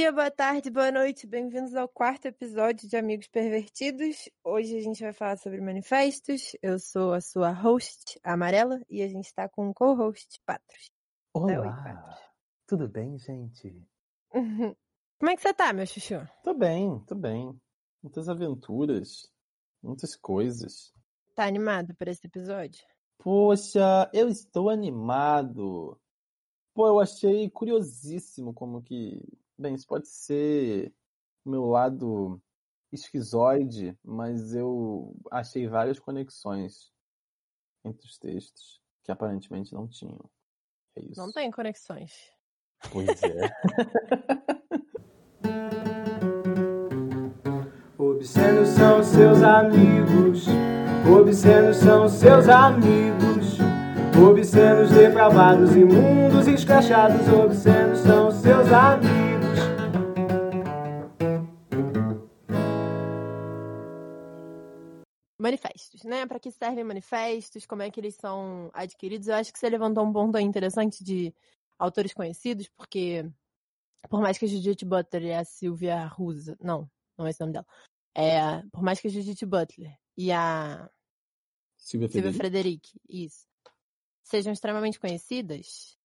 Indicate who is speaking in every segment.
Speaker 1: dia, boa tarde, boa noite. Bem-vindos ao quarto episódio de Amigos Pervertidos. Hoje a gente vai falar sobre manifestos. Eu sou a sua host, Amarela, e a gente está com um co-host, Patros.
Speaker 2: Olá!
Speaker 1: Oi, Patros.
Speaker 2: Tudo bem, gente?
Speaker 1: Como é que você tá, meu chuchu?
Speaker 2: Tô bem, tô bem. Muitas aventuras, muitas coisas.
Speaker 1: Tá animado por esse episódio?
Speaker 2: Poxa, eu estou animado. Pô, eu achei curiosíssimo como que. Bem, isso pode ser o meu lado esquizoide, mas eu achei várias conexões entre os textos que aparentemente não tinham. É isso.
Speaker 1: Não tem conexões.
Speaker 2: Pois é.
Speaker 3: Obscenos são seus amigos, obscenos são seus amigos, obscenos depravados, imundos, escrachados, obscenos são seus amigos.
Speaker 1: Manifestos, né? Para que servem manifestos? Como é que eles são adquiridos? Eu acho que você levantou um ponto aí interessante de autores conhecidos, porque por mais que a Judith Butler e a Sylvia Rusa, não, não é esse o nome dela, é, por mais que a Judith Butler e a
Speaker 2: Silvia. Frederic,
Speaker 1: isso, sejam extremamente conhecidas,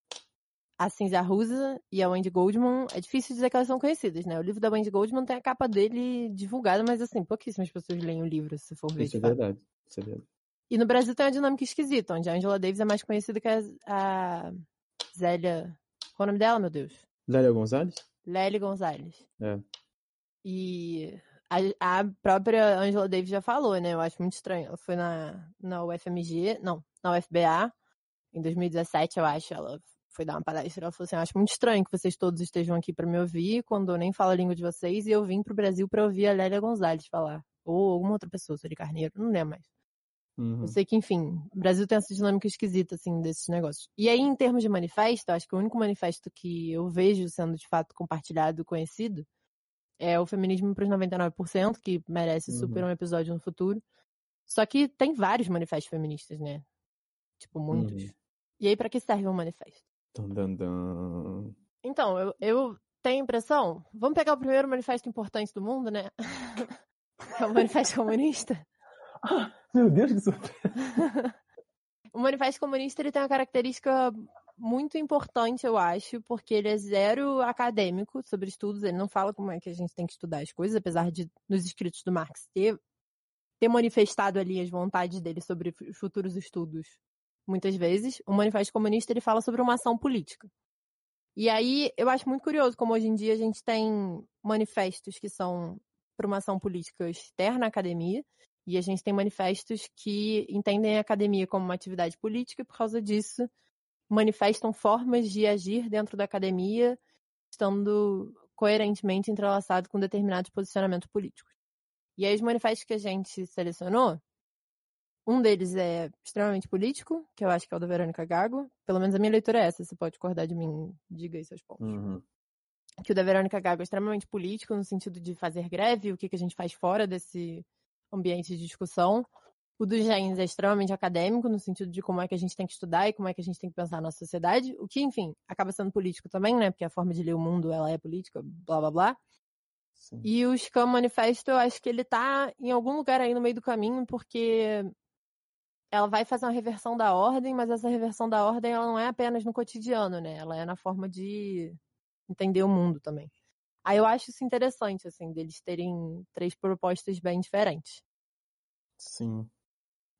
Speaker 1: a Cinzia Rusa e a Wendy Goldman, é difícil dizer que elas são conhecidas, né? O livro da Wendy Goldman tem a capa dele divulgada, mas assim, pouquíssimas pessoas leem o livro, se for ver.
Speaker 2: Isso é verdade. Isso é verdade.
Speaker 1: E no Brasil tem uma dinâmica esquisita, onde a Angela Davis é mais conhecida que a, a Zélia. Qual é o nome dela, meu Deus?
Speaker 2: Lélia Gonzalez?
Speaker 1: Lely Gonzalez.
Speaker 2: É.
Speaker 1: E a, a própria Angela Davis já falou, né? Eu acho muito estranho. Ela foi na, na UFMG, não, na UFBA, em 2017, eu acho. Ela foi dar uma palestra. Ela falou assim: acho muito estranho que vocês todos estejam aqui pra me ouvir, quando eu nem falo a língua de vocês, e eu vim pro Brasil pra ouvir a Lélia Gonzalez falar. Ou alguma outra pessoa, Sueli Carneiro, não lembro mais.
Speaker 2: Uhum.
Speaker 1: Eu sei que, enfim, o Brasil tem essa dinâmica esquisita, assim, desses negócios. E aí, em termos de manifesto, acho que o único manifesto que eu vejo sendo, de fato, compartilhado e conhecido é o Feminismo para os 99%, que merece super
Speaker 2: Uhum.
Speaker 1: um episódio no futuro. Só que tem vários manifestos feministas, né? Tipo, muitos.
Speaker 2: Uhum.
Speaker 1: E aí, pra que serve um manifesto?
Speaker 2: Dun, dun, dun.
Speaker 1: Então, eu, eu tenho a impressão. Vamos pegar o primeiro manifesto importante do mundo, né? é o Manifesto Comunista.
Speaker 2: Ah, meu Deus, que surpresa.
Speaker 1: O Manifesto Comunista ele tem uma característica muito importante, eu acho, porque ele é zero acadêmico sobre estudos, ele não fala como é que a gente tem que estudar as coisas, apesar de nos escritos do Marx ter, ter manifestado ali as vontades dele sobre fu- futuros estudos muitas vezes. O Manifesto Comunista ele fala sobre uma ação política. E aí eu acho muito curioso como hoje em dia a gente tem manifestos que são para uma ação política externa à academia, e a gente tem manifestos que entendem a academia como uma atividade política e, por causa disso, manifestam formas de agir dentro da academia, estando coerentemente entrelaçado com determinados posicionamentos políticos. E aí, os manifestos que a gente selecionou, um deles é extremamente político, que eu acho que é o da Verônica Gago. Pelo menos a minha leitura é essa, você pode discordar de mim, diga aí seus pontos
Speaker 2: Uhum.
Speaker 1: que o da Verônica Gago é extremamente político no sentido de fazer greve, o que, que a gente faz fora desse ambiente de discussão. O do James é extremamente acadêmico no sentido de como é que a gente tem que estudar e como é que a gente tem que pensar na nossa sociedade, o que, enfim, acaba sendo político também, né? Porque a forma de ler o mundo, ela é política, blá blá blá.
Speaker 2: Sim.
Speaker 1: E o Scam Manifesto, eu acho que ele tá em algum lugar aí no meio do caminho, porque ela vai fazer uma reversão da ordem, mas essa reversão da ordem ela não é apenas no cotidiano, né? Ela é na forma de entender o mundo também. Aí eu acho isso interessante, assim, deles terem três propostas bem diferentes.
Speaker 2: Sim.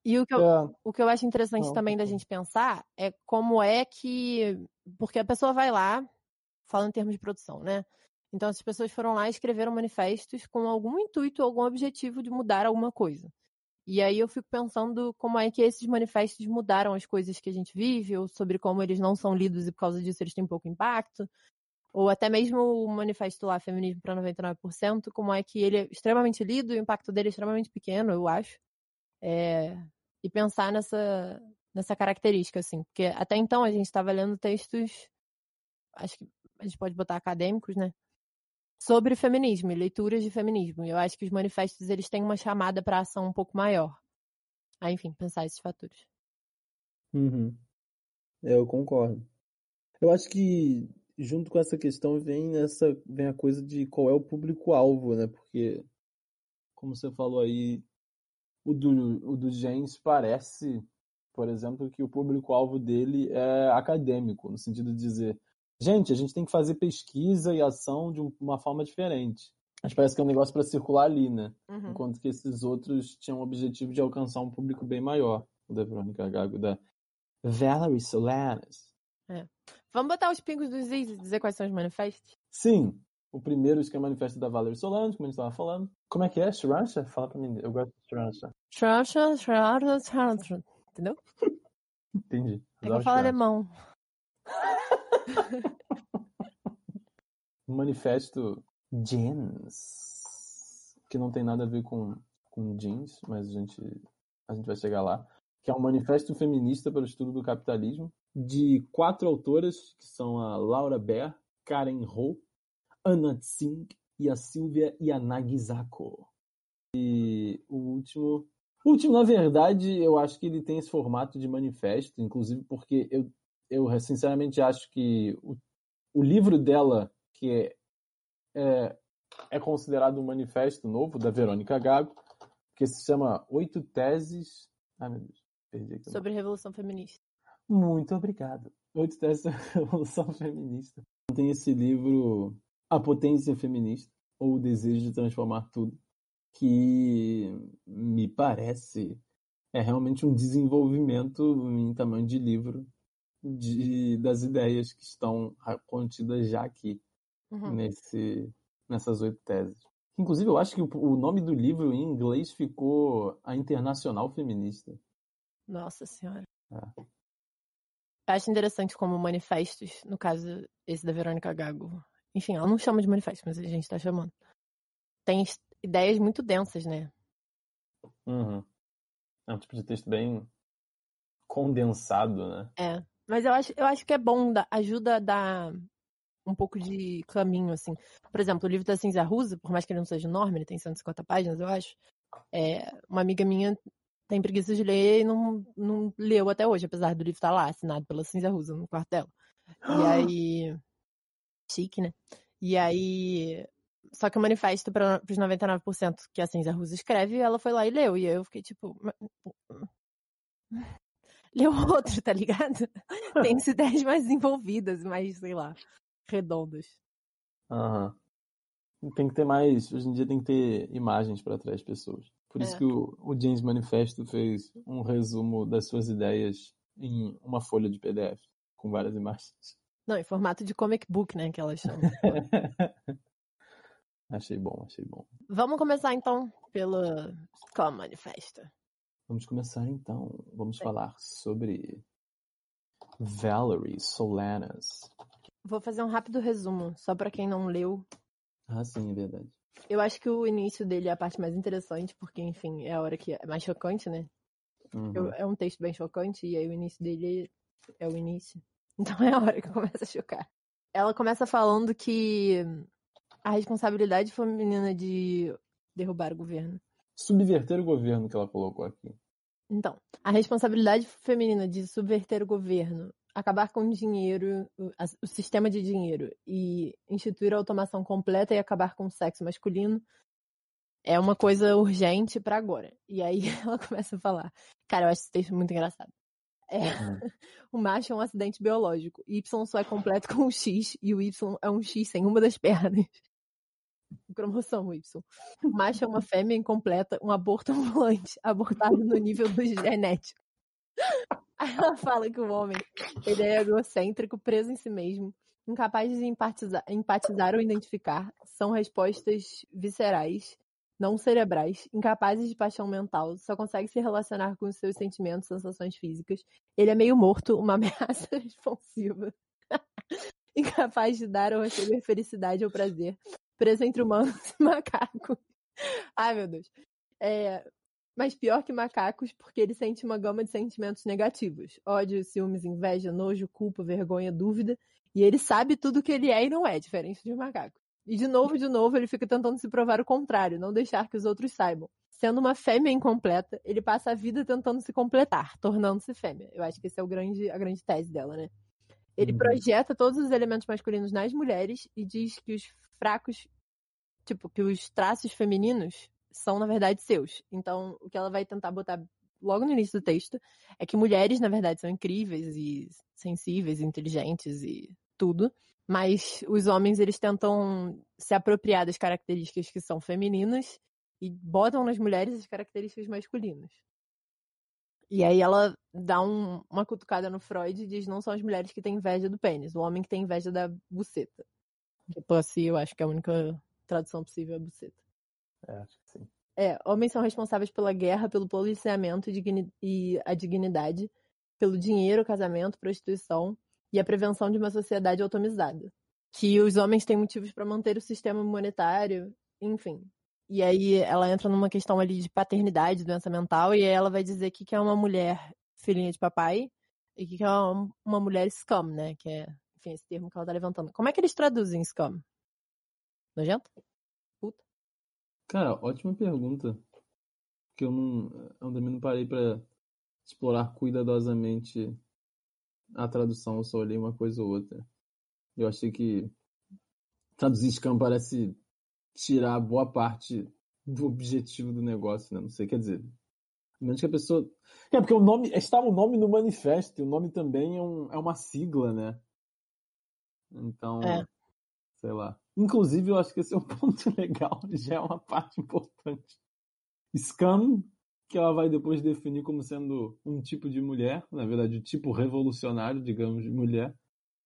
Speaker 1: E o que eu,
Speaker 2: É,
Speaker 1: o que eu acho interessante
Speaker 2: Não,
Speaker 1: também da
Speaker 2: concordo.
Speaker 1: gente pensar é como é que. Porque a pessoa vai lá, falando em termos de produção, né? Então, as pessoas foram lá e escreveram manifestos com algum intuito, algum objetivo de mudar alguma coisa. E aí eu fico pensando como é que esses manifestos mudaram as coisas que a gente vive, ou sobre como eles não são lidos e por causa disso eles têm pouco impacto. Ou até mesmo o manifesto lá, Feminismo para 99%, como é que ele é extremamente lido e o impacto dele é extremamente pequeno, eu acho. É, e pensar nessa, nessa característica, assim. Porque até então a gente estava lendo textos, acho que a gente pode botar acadêmicos, né? Sobre feminismo e leituras de feminismo. Eu acho que os manifestos eles têm uma chamada para ação um pouco maior. Aí, enfim, pensar esses fatores.
Speaker 2: Uhum. Eu concordo. Eu acho que junto com essa questão vem essa vem a coisa de qual é o público-alvo, né? Porque, como você falou aí, o do, o do James parece, por exemplo, que o público-alvo dele é acadêmico, no sentido de dizer, gente, a gente tem que fazer pesquisa e ação de uma forma diferente. Mas parece que é um negócio para circular ali, né?
Speaker 1: Uhum.
Speaker 2: Enquanto que esses outros tinham o objetivo de alcançar um público bem maior. O da Verônica Gago, da Valerie Solanas.
Speaker 1: Vamos botar os pingos dos is e dizer quais são os manifestos?
Speaker 2: Sim, o primeiro que é o manifesto da Valerie Solanas, como a gente estava falando. Como é que é? Shiransha? Fala pra mim, eu gosto de Shiransha.
Speaker 1: Trasha, trasha, trasha. Entendeu?
Speaker 2: Entendi.
Speaker 1: É que eu falo alemão.
Speaker 2: manifesto jeans, que não tem nada a ver com, com jeans, mas a gente, a gente vai chegar lá, que é um manifesto feminista para o estudo do capitalismo, de quatro autoras, que são a Laura Baer, Karen Ho, Anna Tsing e a Silvia Yanagizako. E o último... O último, na verdade, eu acho que ele tem esse formato de manifesto, inclusive porque eu, eu sinceramente acho que o, o livro dela, que é, é, é considerado um manifesto novo, da Verônica Gago, que se chama Oito Teses. Ai, meu Deus, perdi aqui.
Speaker 1: Sobre Revolução Feminista.
Speaker 2: muito obrigado. Oito teses da Revolução Feminista. Tem esse livro A Potência Feminista, ou O Desejo de Transformar Tudo, que me parece é realmente um desenvolvimento em tamanho de livro de, das ideias que estão contidas já aqui
Speaker 1: Uhum.
Speaker 2: nesse, nessas oito teses. Inclusive, eu acho que o, o nome do livro em inglês ficou A Internacional Feminista.
Speaker 1: Nossa Senhora.
Speaker 2: É.
Speaker 1: Acho interessante como manifestos, no caso esse da Verônica Gago. Enfim, ela não chama de manifesto, mas a gente tá chamando. Tem ideias muito densas, né?
Speaker 2: Uhum. É um tipo de texto bem condensado, né?
Speaker 1: É. Mas eu acho, eu acho que é bom, dá- ajuda a dar um pouco de caminho, assim. Por exemplo, o livro da Cinza Rusa, por mais que ele não seja enorme, ele tem 150 páginas, eu acho. É, uma amiga minha tem preguiça de ler e não, não leu até hoje, apesar do livro estar lá, assinado pela Cinza Rusa no quarto dela. E aí. Chique, né? E aí. Só que o manifesto para os 99% que a Cinza Rusa escreve, ela foi lá e leu. E aí eu fiquei tipo. "Mas- Leu outro, tá ligado? Tem as ideias mais desenvolvidas, mais, sei lá, redondas.
Speaker 2: Aham. Tem que ter mais. Hoje em dia tem que ter imagens para atrair as pessoas. Por isso
Speaker 1: É.
Speaker 2: que o, o James Manifesto fez um resumo das suas ideias em uma folha de PDF com várias imagens.
Speaker 1: Não, em formato de comic book, né, que elas chamam.
Speaker 2: achei bom, achei bom.
Speaker 1: Vamos começar então pelo Scum Manifesto.
Speaker 2: Vamos começar então. Vamos falar sobre Valerie Solanas.
Speaker 1: Vou fazer um rápido resumo, só pra quem não leu.
Speaker 2: Ah, sim, é verdade.
Speaker 1: Eu acho que o início dele é a parte mais interessante, porque, enfim, é a hora que é mais chocante, né?
Speaker 2: Uhum.
Speaker 1: Eu- é um texto bem chocante, e aí o início dele é o início. Então é a hora que começa a chocar. Ela começa falando que a responsabilidade feminina de derrubar o governo.
Speaker 2: Subverter o governo que ela colocou aqui.
Speaker 1: Então, a responsabilidade feminina de subverter o governo, acabar com o dinheiro, o, sistema de dinheiro e instituir a automação completa e acabar com o sexo masculino é uma coisa urgente pra agora. E aí ela começa a falar. Cara, eu acho esse texto muito engraçado. É,
Speaker 2: Hum.
Speaker 1: o macho é um acidente biológico. Y só é completo com o X e o Y é um X sem uma das pernas. Cromossomo Y. Macho é uma fêmea incompleta, um aborto ambulante, abortado no nível do genético. Aí ela fala que o homem ele é egocêntrico, preso em si mesmo, incapaz de empatizar, empatizar ou identificar, são respostas viscerais, não cerebrais, incapazes de paixão mental, só consegue se relacionar com os seus sentimentos, sensações físicas. Ele é meio morto, uma ameaça responsiva. incapaz de dar ou receber felicidade ou prazer, preso entre humanos e macacos. Ai, meu Deus. É, mas pior que macacos, porque ele sente uma gama de sentimentos negativos: ódio, ciúmes, inveja, nojo, culpa, vergonha, dúvida. E ele sabe tudo que ele é e não é, diferente de um macaco. E de novo, de novo, ele fica tentando se provar o contrário, não deixar que os outros saibam. Sendo uma fêmea incompleta, ele passa a vida tentando se completar, tornando-se fêmea. Eu acho que esse é o grande, a grande tese dela, né? Ele
Speaker 2: Uhum.
Speaker 1: projeta todos os elementos masculinos nas mulheres e diz que os fracos, tipo, que os traços femininos são, na verdade, seus. Então, o que ela vai tentar botar logo no início do texto é que mulheres, na verdade, são incríveis e sensíveis, inteligentes e tudo. Mas os homens, eles tentam se apropriar das características que são femininas e botam nas mulheres as características masculinas. E aí ela dá um- uma cutucada no Freud e diz não são as mulheres que têm inveja do pênis, o homem que tem inveja da buceta. Que pussy, eu acho que é a única tradução possível é buceta.
Speaker 2: É, acho que sim.
Speaker 1: É, homens são responsáveis pela guerra, pelo policiamento e a dignidade, pelo dinheiro, casamento, prostituição e a prevenção de uma sociedade automizada. Que os homens têm motivos para manter o sistema monetário, enfim. E aí ela entra numa questão ali de paternidade, doença mental, e aí ela vai dizer que, que é uma mulher filhinha de papai e que, que é uma, uma mulher scum, né? Que é, enfim, esse termo que ela tá levantando. Como é que eles traduzem scum? Nojento? Puta.
Speaker 2: Cara, ótima pergunta. Que eu não. Eu também não parei pra explorar cuidadosamente a tradução, eu só olhei uma coisa ou outra. Eu achei que traduzir scam parece tirar boa parte do objetivo do negócio, né? Não sei, quer dizer. Menos que a pessoa. É, porque o nome. Estava o nome no manifesto, o nome também é, um, é uma sigla, né? Então.
Speaker 1: É.
Speaker 2: Sei lá. Inclusive, eu acho que esse é um ponto legal, já é uma parte importante. Scam, que ela vai depois definir como sendo um tipo de mulher, na verdade, o tipo revolucionário, digamos, de mulher,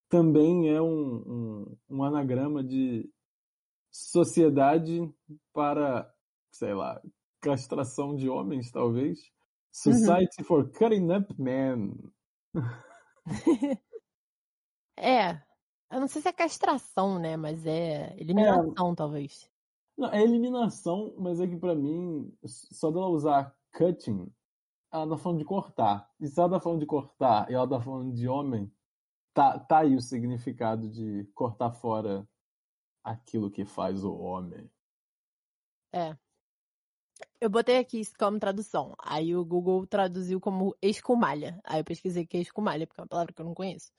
Speaker 2: também é um, um, um anagrama de sociedade para, sei lá, castração de homens, talvez. Society for Cutting Up Men.
Speaker 1: É. Eu não sei se é castração, né? Mas é eliminação, talvez.
Speaker 2: Não, é eliminação, mas é que pra mim, só dela usar cutting, ela tá falando de cortar. E se ela tá falando de cortar e ela tá falando de homem, tá, tá aí o significado de cortar fora aquilo que faz o homem.
Speaker 1: É. Eu botei aqui isso como tradução. Aí o Google traduziu como escumalha. Aí eu pesquisei que é escumalha, porque é uma palavra que eu não conheço.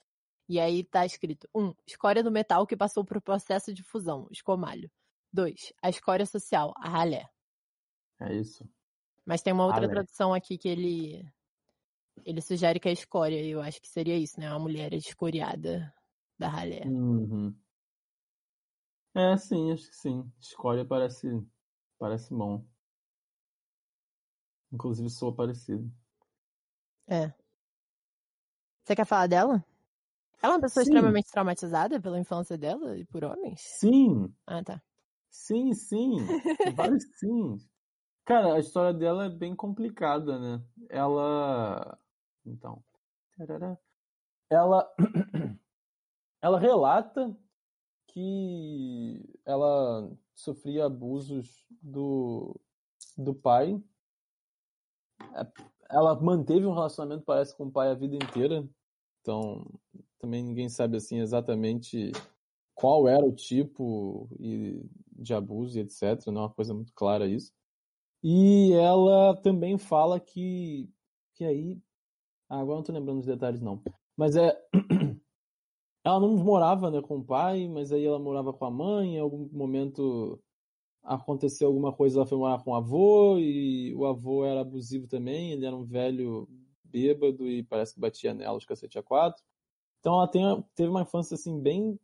Speaker 1: E aí tá escrito: 1. Um, escória do metal que passou por processo de fusão, escomalho. 2. A escória social, a ralé.
Speaker 2: É isso.
Speaker 1: Mas tem uma outra
Speaker 2: Ralé.
Speaker 1: tradução aqui que ele ele sugere que é escória, e eu acho que seria isso, né? Uma mulher escoriada da ralé.
Speaker 2: Uhum. É, sim, acho que sim. Escória parece, parece bom. Inclusive sou parecido.
Speaker 1: É. Você quer falar dela? Ela é uma pessoa
Speaker 2: Sim.
Speaker 1: extremamente traumatizada pela infância dela e por homens?
Speaker 2: Sim,
Speaker 1: Ah, tá.
Speaker 2: Sim, sim. Vários sim. Cara, a história dela é bem complicada, né? Ela. Então. Ela. Ela relata que ela sofria abusos do, do pai. É, Ela manteve um relacionamento, parece, com o pai a vida inteira. Então, também ninguém sabe assim exatamente qual era o tipo de abuso e etc. Não é uma coisa muito clara isso. E ela também fala que. Que aí. Ah, agora não tô lembrando os detalhes, não. Mas é. Ela não morava né, com o pai, mas aí ela morava com a mãe. Em algum momento aconteceu alguma coisa, ela foi morar com o avô, e o avô era abusivo também. Ele era um velho bêbado e parece que batia nela os cacete a quatro. Então ela tem, teve uma infância assim bem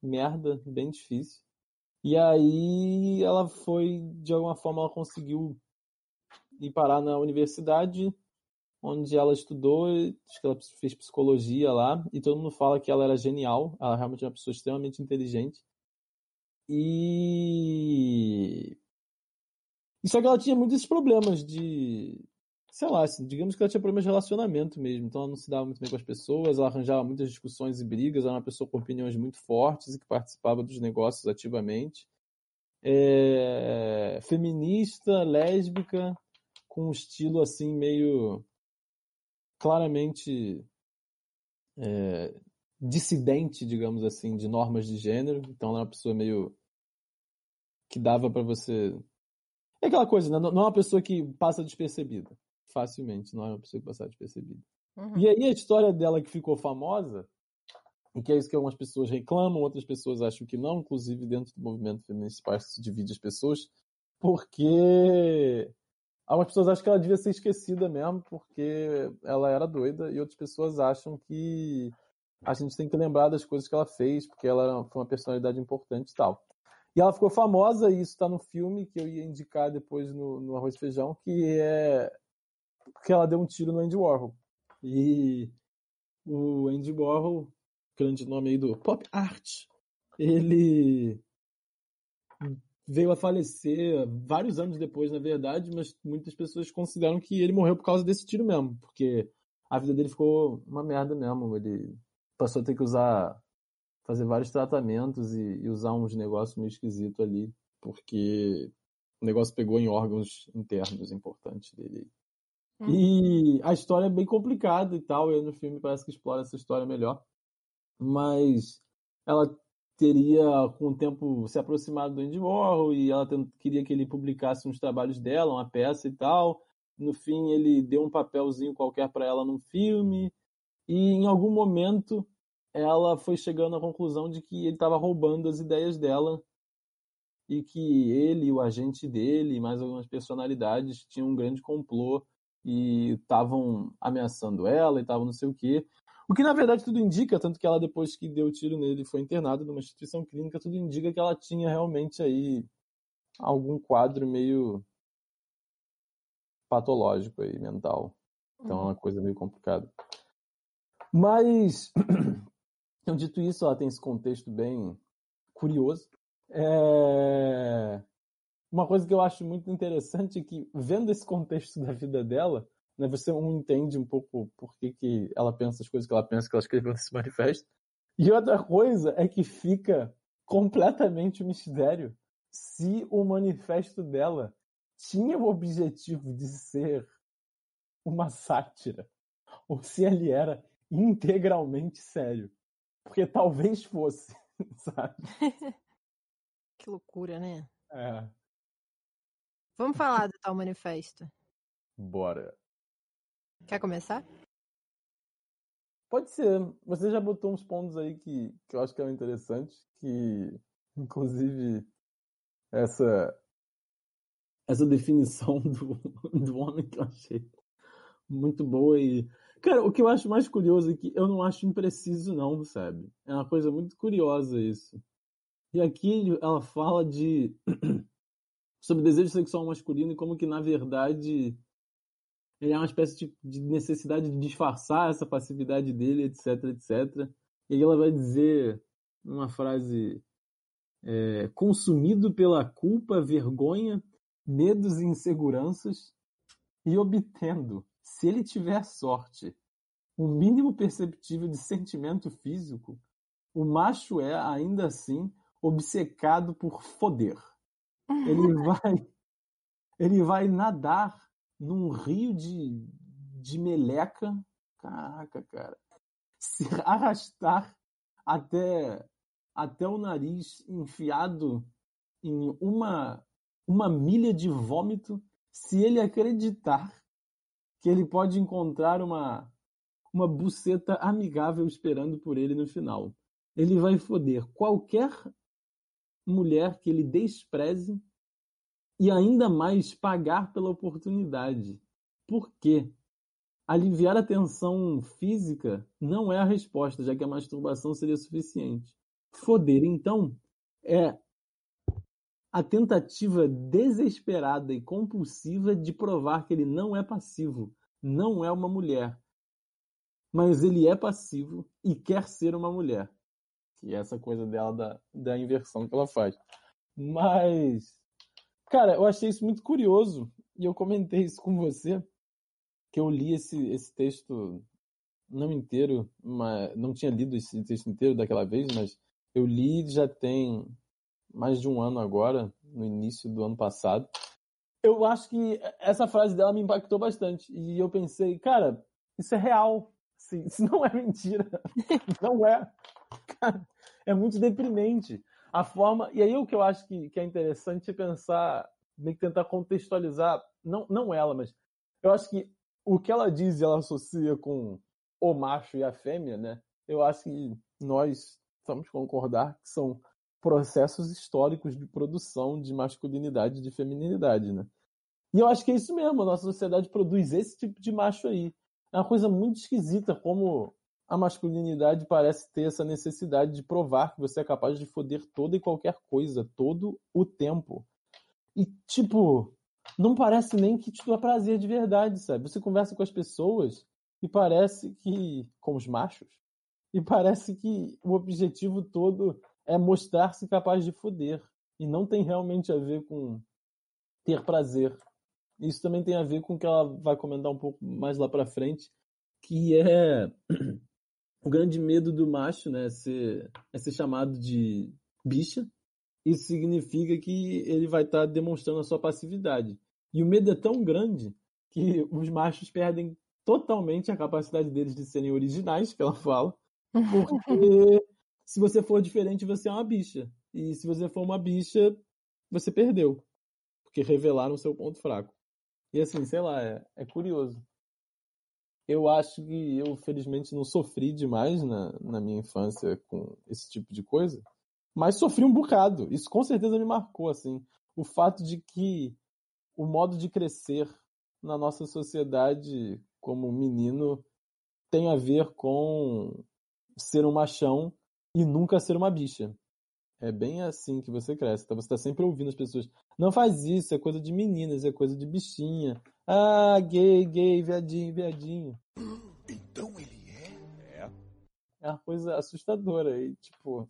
Speaker 2: merda, bem difícil. E aí ela foi, de alguma forma, ela conseguiu ir parar na universidade, onde ela estudou, acho que ela fez psicologia lá, e todo mundo fala que ela era genial, ela realmente é uma pessoa extremamente inteligente. E. só que ela tinha muitos problemas de. Sei lá, assim, digamos que ela tinha problemas de relacionamento mesmo, então ela não se dava muito bem com as pessoas, ela arranjava muitas discussões e brigas, era uma pessoa com opiniões muito fortes e que participava dos negócios ativamente. É, feminista, lésbica, com um estilo assim meio claramente é, dissidente, digamos assim, de normas de gênero. Então ela é uma pessoa meio que dava pra você. É aquela coisa, né? Não é uma pessoa que passa despercebida. Facilmente, não é uma pessoa que passa despercebida.
Speaker 1: Uhum.
Speaker 2: E aí a história dela que ficou famosa e que é isso que algumas pessoas reclamam, outras pessoas acham que não, inclusive dentro do movimento feminista se divide as pessoas, porque algumas pessoas acham que ela devia ser esquecida mesmo, porque ela era doida, e outras pessoas acham que a gente tem que lembrar das coisas que ela fez, porque ela foi uma personalidade importante e tal. E ela ficou famosa, e isso está no filme que eu ia indicar depois no, no Arroz e Feijão, que é porque ela deu um tiro no Andy Warhol. E o Andy Warhol grande nome aí do pop art, ele veio a falecer vários anos depois, na verdade, mas muitas pessoas consideram que ele morreu por causa desse tiro mesmo, porque a vida dele ficou uma merda mesmo. Ele passou a ter que usar, fazer vários tratamentos e, e usar uns negócios meio esquisitos ali, porque o negócio pegou em órgãos internos importantes dele. Hum. E a história é bem complicada e tal, e no filme parece que explora essa história melhor mas ela teria com o tempo se aproximado do Andy Warhol e ela queria que ele publicasse uns trabalhos dela, uma peça e tal. No fim, ele deu um papelzinho qualquer para ela num filme e em algum momento ela foi chegando à conclusão de que ele estava roubando as ideias dela e que ele, o agente dele, mais algumas personalidades tinham um grande complô e estavam ameaçando ela e estavam não sei o quê. O que na verdade tudo indica, tanto que ela depois que deu tiro nele foi internada numa instituição clínica, tudo indica que ela tinha realmente aí algum quadro meio patológico aí, mental. Então é uma coisa meio complicada. Mas, então, dito isso, ela tem esse contexto bem curioso. É... Uma coisa que eu acho muito interessante é que, vendo esse contexto da vida dela, né, você um entende um pouco por que, que ela pensa as coisas que ela pensa que ela escreveu nesse manifesto. E outra coisa é que fica completamente um mistério se o manifesto dela tinha o objetivo de ser uma sátira ou se ele era integralmente sério. Porque talvez fosse, sabe?
Speaker 1: que loucura, né?
Speaker 2: É.
Speaker 1: Vamos falar do tal manifesto.
Speaker 2: Bora.
Speaker 1: Quer começar?
Speaker 2: Pode ser. Você já botou uns pontos aí que, que eu acho que é interessante, que inclusive essa essa definição do, do homem que eu achei muito boa e cara, o que eu acho mais curioso é que eu não acho impreciso não, sabe? É uma coisa muito curiosa isso. E aqui ela fala de sobre desejo sexual masculino e como que na verdade ele é uma espécie de, de, necessidade de disfarçar essa passividade dele, etc, etc. E aí ela vai dizer uma frase é, consumido pela culpa, vergonha, medos e inseguranças e obtendo, se ele tiver sorte, o mínimo perceptível de sentimento físico, o macho é ainda assim obcecado por foder. Ele vai ele vai nadar num rio de, de meleca. Caraca, cara. Se arrastar até, até o nariz enfiado em uma, uma milha de vômito, se ele acreditar que ele pode encontrar uma, uma buceta amigável esperando por ele no final. Ele vai foder qualquer mulher que ele despreze e ainda mais pagar pela oportunidade. Por quê? Aliviar a tensão física não é a resposta, já que a masturbação seria suficiente. Foder, então, é a tentativa desesperada e compulsiva de provar que ele não é passivo, não é uma mulher. Mas ele é passivo e quer ser uma mulher. E essa coisa dela da, da inversão que ela faz. Mas Cara, eu achei isso muito curioso e eu comentei isso com você, que eu li esse, esse texto não inteiro, mas não tinha lido esse texto inteiro daquela vez, mas eu li já tem mais de um ano agora, no início do ano passado. Eu acho que essa frase dela me impactou bastante e eu pensei, cara, isso é real, isso não é mentira, não é. Cara, é muito deprimente a forma. E aí o que eu acho que, que é interessante é pensar, meio que tentar contextualizar, não, não ela, mas eu acho que o que ela diz e ela associa com o macho e a fêmea, né? Eu acho que nós vamos concordar que são processos históricos de produção de masculinidade e de feminilidade, né? E eu acho que é isso mesmo, a nossa sociedade produz esse tipo de macho aí. É uma coisa muito esquisita como a masculinidade parece ter essa necessidade de provar que você é capaz de foder toda e qualquer coisa, todo o tempo. E, tipo, não parece nem que te dá prazer de verdade, sabe? Você conversa com as pessoas e parece que. com os machos, e parece que o objetivo todo é mostrar-se capaz de foder. E não tem realmente a ver com ter prazer. Isso também tem a ver com o que ela vai comentar um pouco mais lá pra frente, que é o grande medo do macho, né? É ser, é ser chamado de bicha. Isso significa que ele vai estar tá demonstrando a sua passividade. E o medo é tão grande que os machos perdem totalmente a capacidade deles de serem originais, que ela fala, porque se você for diferente, você é uma bicha. E se você for uma bicha, você perdeu. Porque revelaram seu ponto fraco. E assim, sei lá, é, é curioso. Eu acho que eu, felizmente, não sofri demais na, na minha infância com esse tipo de coisa. Mas sofri um bocado. Isso com certeza me marcou, assim. O fato de que o modo de crescer na nossa sociedade como menino tem a ver com ser um machão e nunca ser uma bicha. É bem assim que você cresce. Então você está sempre ouvindo as pessoas. Não faz isso, é coisa de meninas, é coisa de bichinha. Ah, gay, gay, viadinho, viadinho.
Speaker 4: Então ele é?
Speaker 2: É. É uma coisa assustadora. E, tipo,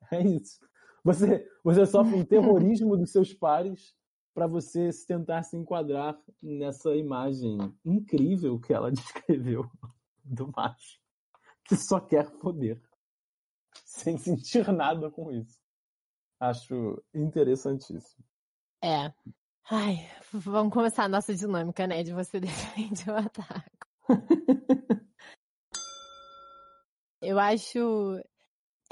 Speaker 2: é isso. Você, você sofre um terrorismo dos seus pares para você tentar se enquadrar nessa imagem incrível que ela descreveu do macho que só quer poder sem sentir nada com isso. Acho interessantíssimo.
Speaker 1: É. Ai, vamos começar a nossa dinâmica, né? De você defende o ataque. Eu acho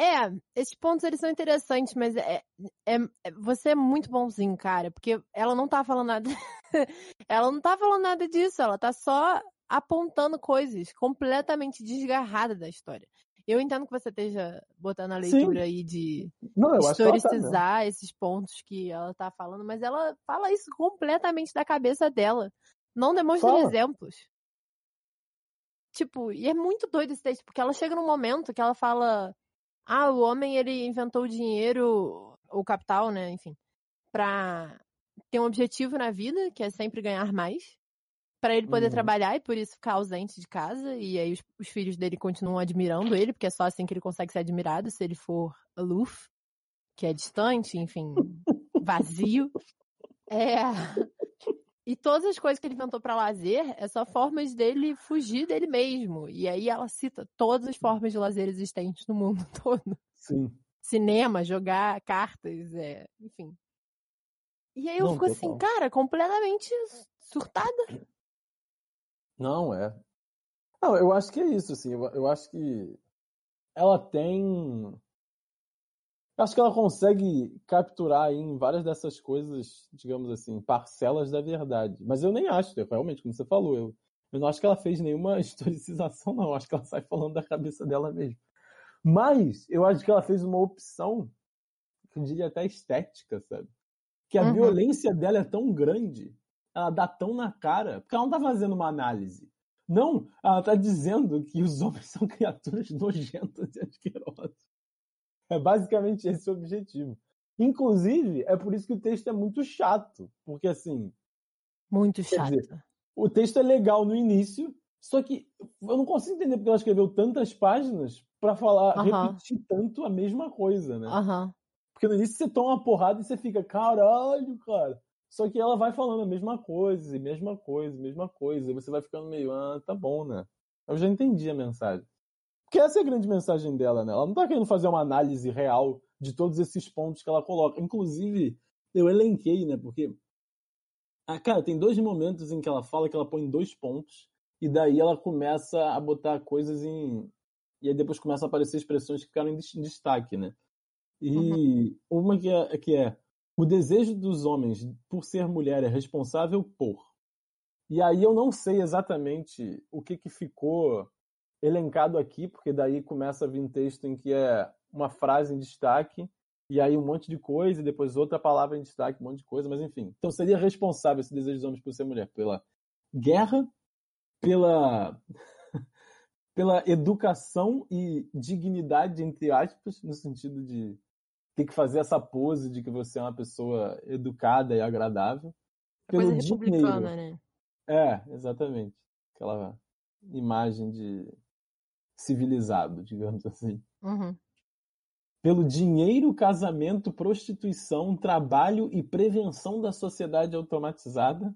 Speaker 1: é, esses pontos eles são interessantes, mas é, é, é, você é muito bonzinho, cara, porque ela não tá falando nada. ela não tá falando nada disso, ela tá só apontando coisas completamente desgarradas da história. Eu entendo que você esteja botando a leitura Sim. aí de não, tá historicizar tá esses pontos que ela tá falando, mas ela fala isso completamente da cabeça dela. Não demonstra fala. exemplos. Tipo, e é muito doido esse texto, porque ela chega num momento que ela fala ah, o homem ele inventou o dinheiro, o capital, né, enfim, para ter um objetivo na vida, que é sempre ganhar mais, para ele poder uhum. trabalhar e por isso ficar ausente de casa, e aí os, os, filhos dele continuam admirando ele, porque é só assim que ele consegue ser admirado, se ele for aloof, que é distante, enfim, vazio. É, e todas as coisas que ele inventou para lazer é só formas dele fugir dele mesmo. E aí ela cita todas as formas de lazer existentes no mundo todo.
Speaker 2: Sim.
Speaker 1: Cinema, jogar cartas, é, enfim. E aí eu Não, fico assim, cara, completamente surtada.
Speaker 2: Não, é. Não, eu acho que é isso, assim. Eu, eu acho que ela tem Acho que ela consegue capturar aí em várias dessas coisas, digamos assim, parcelas da verdade. Mas eu nem acho, realmente, como você falou, eu, eu não acho que ela fez nenhuma historicização, não. Eu acho que ela sai falando da cabeça dela mesmo. Mas eu acho que ela fez uma opção, que eu diria até estética, sabe? Que a uhum. violência dela é tão grande, ela dá tão na cara, porque ela não tá fazendo uma análise. Não, ela tá dizendo que os homens são criaturas nojentas e asquerosas. É basicamente esse o objetivo. Inclusive, é por isso que o texto é muito chato. Porque, assim.
Speaker 1: Muito chato. Dizer,
Speaker 2: o texto é legal no início, só que eu não consigo entender porque ela escreveu tantas páginas para falar, uh -huh. repetir tanto a mesma coisa, né?
Speaker 1: Uh -huh.
Speaker 2: Porque no início você toma uma porrada e você fica, caralho, cara. Só que ela vai falando a mesma coisa, e mesma coisa, mesma coisa. E você vai ficando meio, ah, tá bom, né? Eu já entendi a mensagem. Porque essa é a grande mensagem dela, né? Ela não tá querendo fazer uma análise real de todos esses pontos que ela coloca. Inclusive, eu elenquei, né? Porque. Ah, cara, tem dois momentos em que ela fala que ela põe dois pontos, e daí ela começa a botar coisas em. E aí depois começa a aparecer expressões que ficaram em destaque, né? E uhum. uma que é, que é o desejo dos homens por ser mulher é responsável por. E aí eu não sei exatamente o que, que ficou elencado aqui, porque daí começa a vir texto em que é uma frase em destaque, e aí um monte de coisa, e depois outra palavra em destaque, um monte de coisa, mas enfim. Então seria responsável esse desejo dos homens por ser mulher pela guerra, pela pela educação e dignidade entre aspas, no sentido de ter que fazer essa pose de que você é uma pessoa educada e agradável.
Speaker 1: É coisa republicana,
Speaker 2: dinheiro. né? É, exatamente. Aquela imagem de civilizado, digamos assim.
Speaker 1: Uhum.
Speaker 2: Pelo dinheiro, casamento, prostituição, trabalho e prevenção da sociedade automatizada,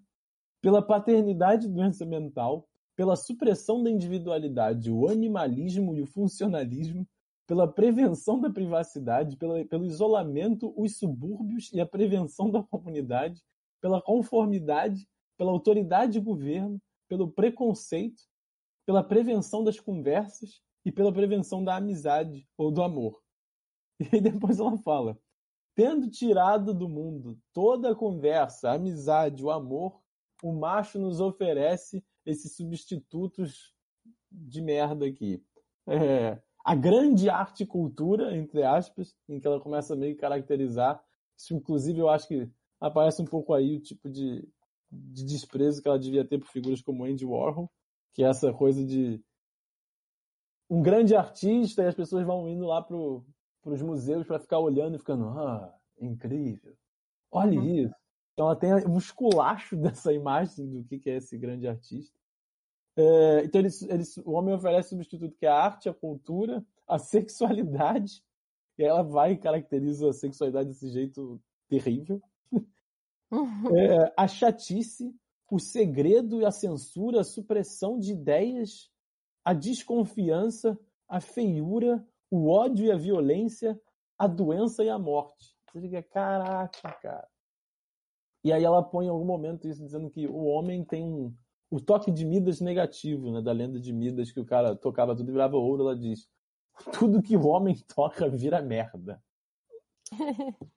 Speaker 2: pela paternidade e doença mental, pela supressão da individualidade, o animalismo e o funcionalismo, pela prevenção da privacidade, pela, pelo isolamento, os subúrbios e a prevenção da comunidade, pela conformidade, pela autoridade de governo, pelo preconceito, pela prevenção das conversas e pela prevenção da amizade ou do amor. E depois ela fala: tendo tirado do mundo toda a conversa, a amizade, o amor, o macho nos oferece esses substitutos de merda aqui. É, a grande arte e cultura, entre aspas, em que ela começa a meio que caracterizar. Isso, inclusive, eu acho que aparece um pouco aí o tipo de, de desprezo que ela devia ter por figuras como Andy Warhol, que é essa coisa de um grande artista e as pessoas vão indo lá para os museus para ficar olhando e ficando, ah, incrível. Olha uhum. isso. Então ela tem um esculacho dessa imagem do que é esse grande artista. É, então eles, eles, o homem oferece substituto que é a arte, a cultura, a sexualidade, e ela vai e caracteriza a sexualidade desse jeito terrível. Uhum. É, a chatice, o segredo e a censura, a supressão de ideias, a desconfiança, a feiura, o ódio e a violência, a doença e a morte. Você fica, caraca, cara. E aí ela põe em algum momento isso dizendo que o homem tem um, o toque de Midas negativo, né, da lenda de Midas, que o cara tocava tudo e virava ouro, ela diz: tudo que o homem toca vira merda.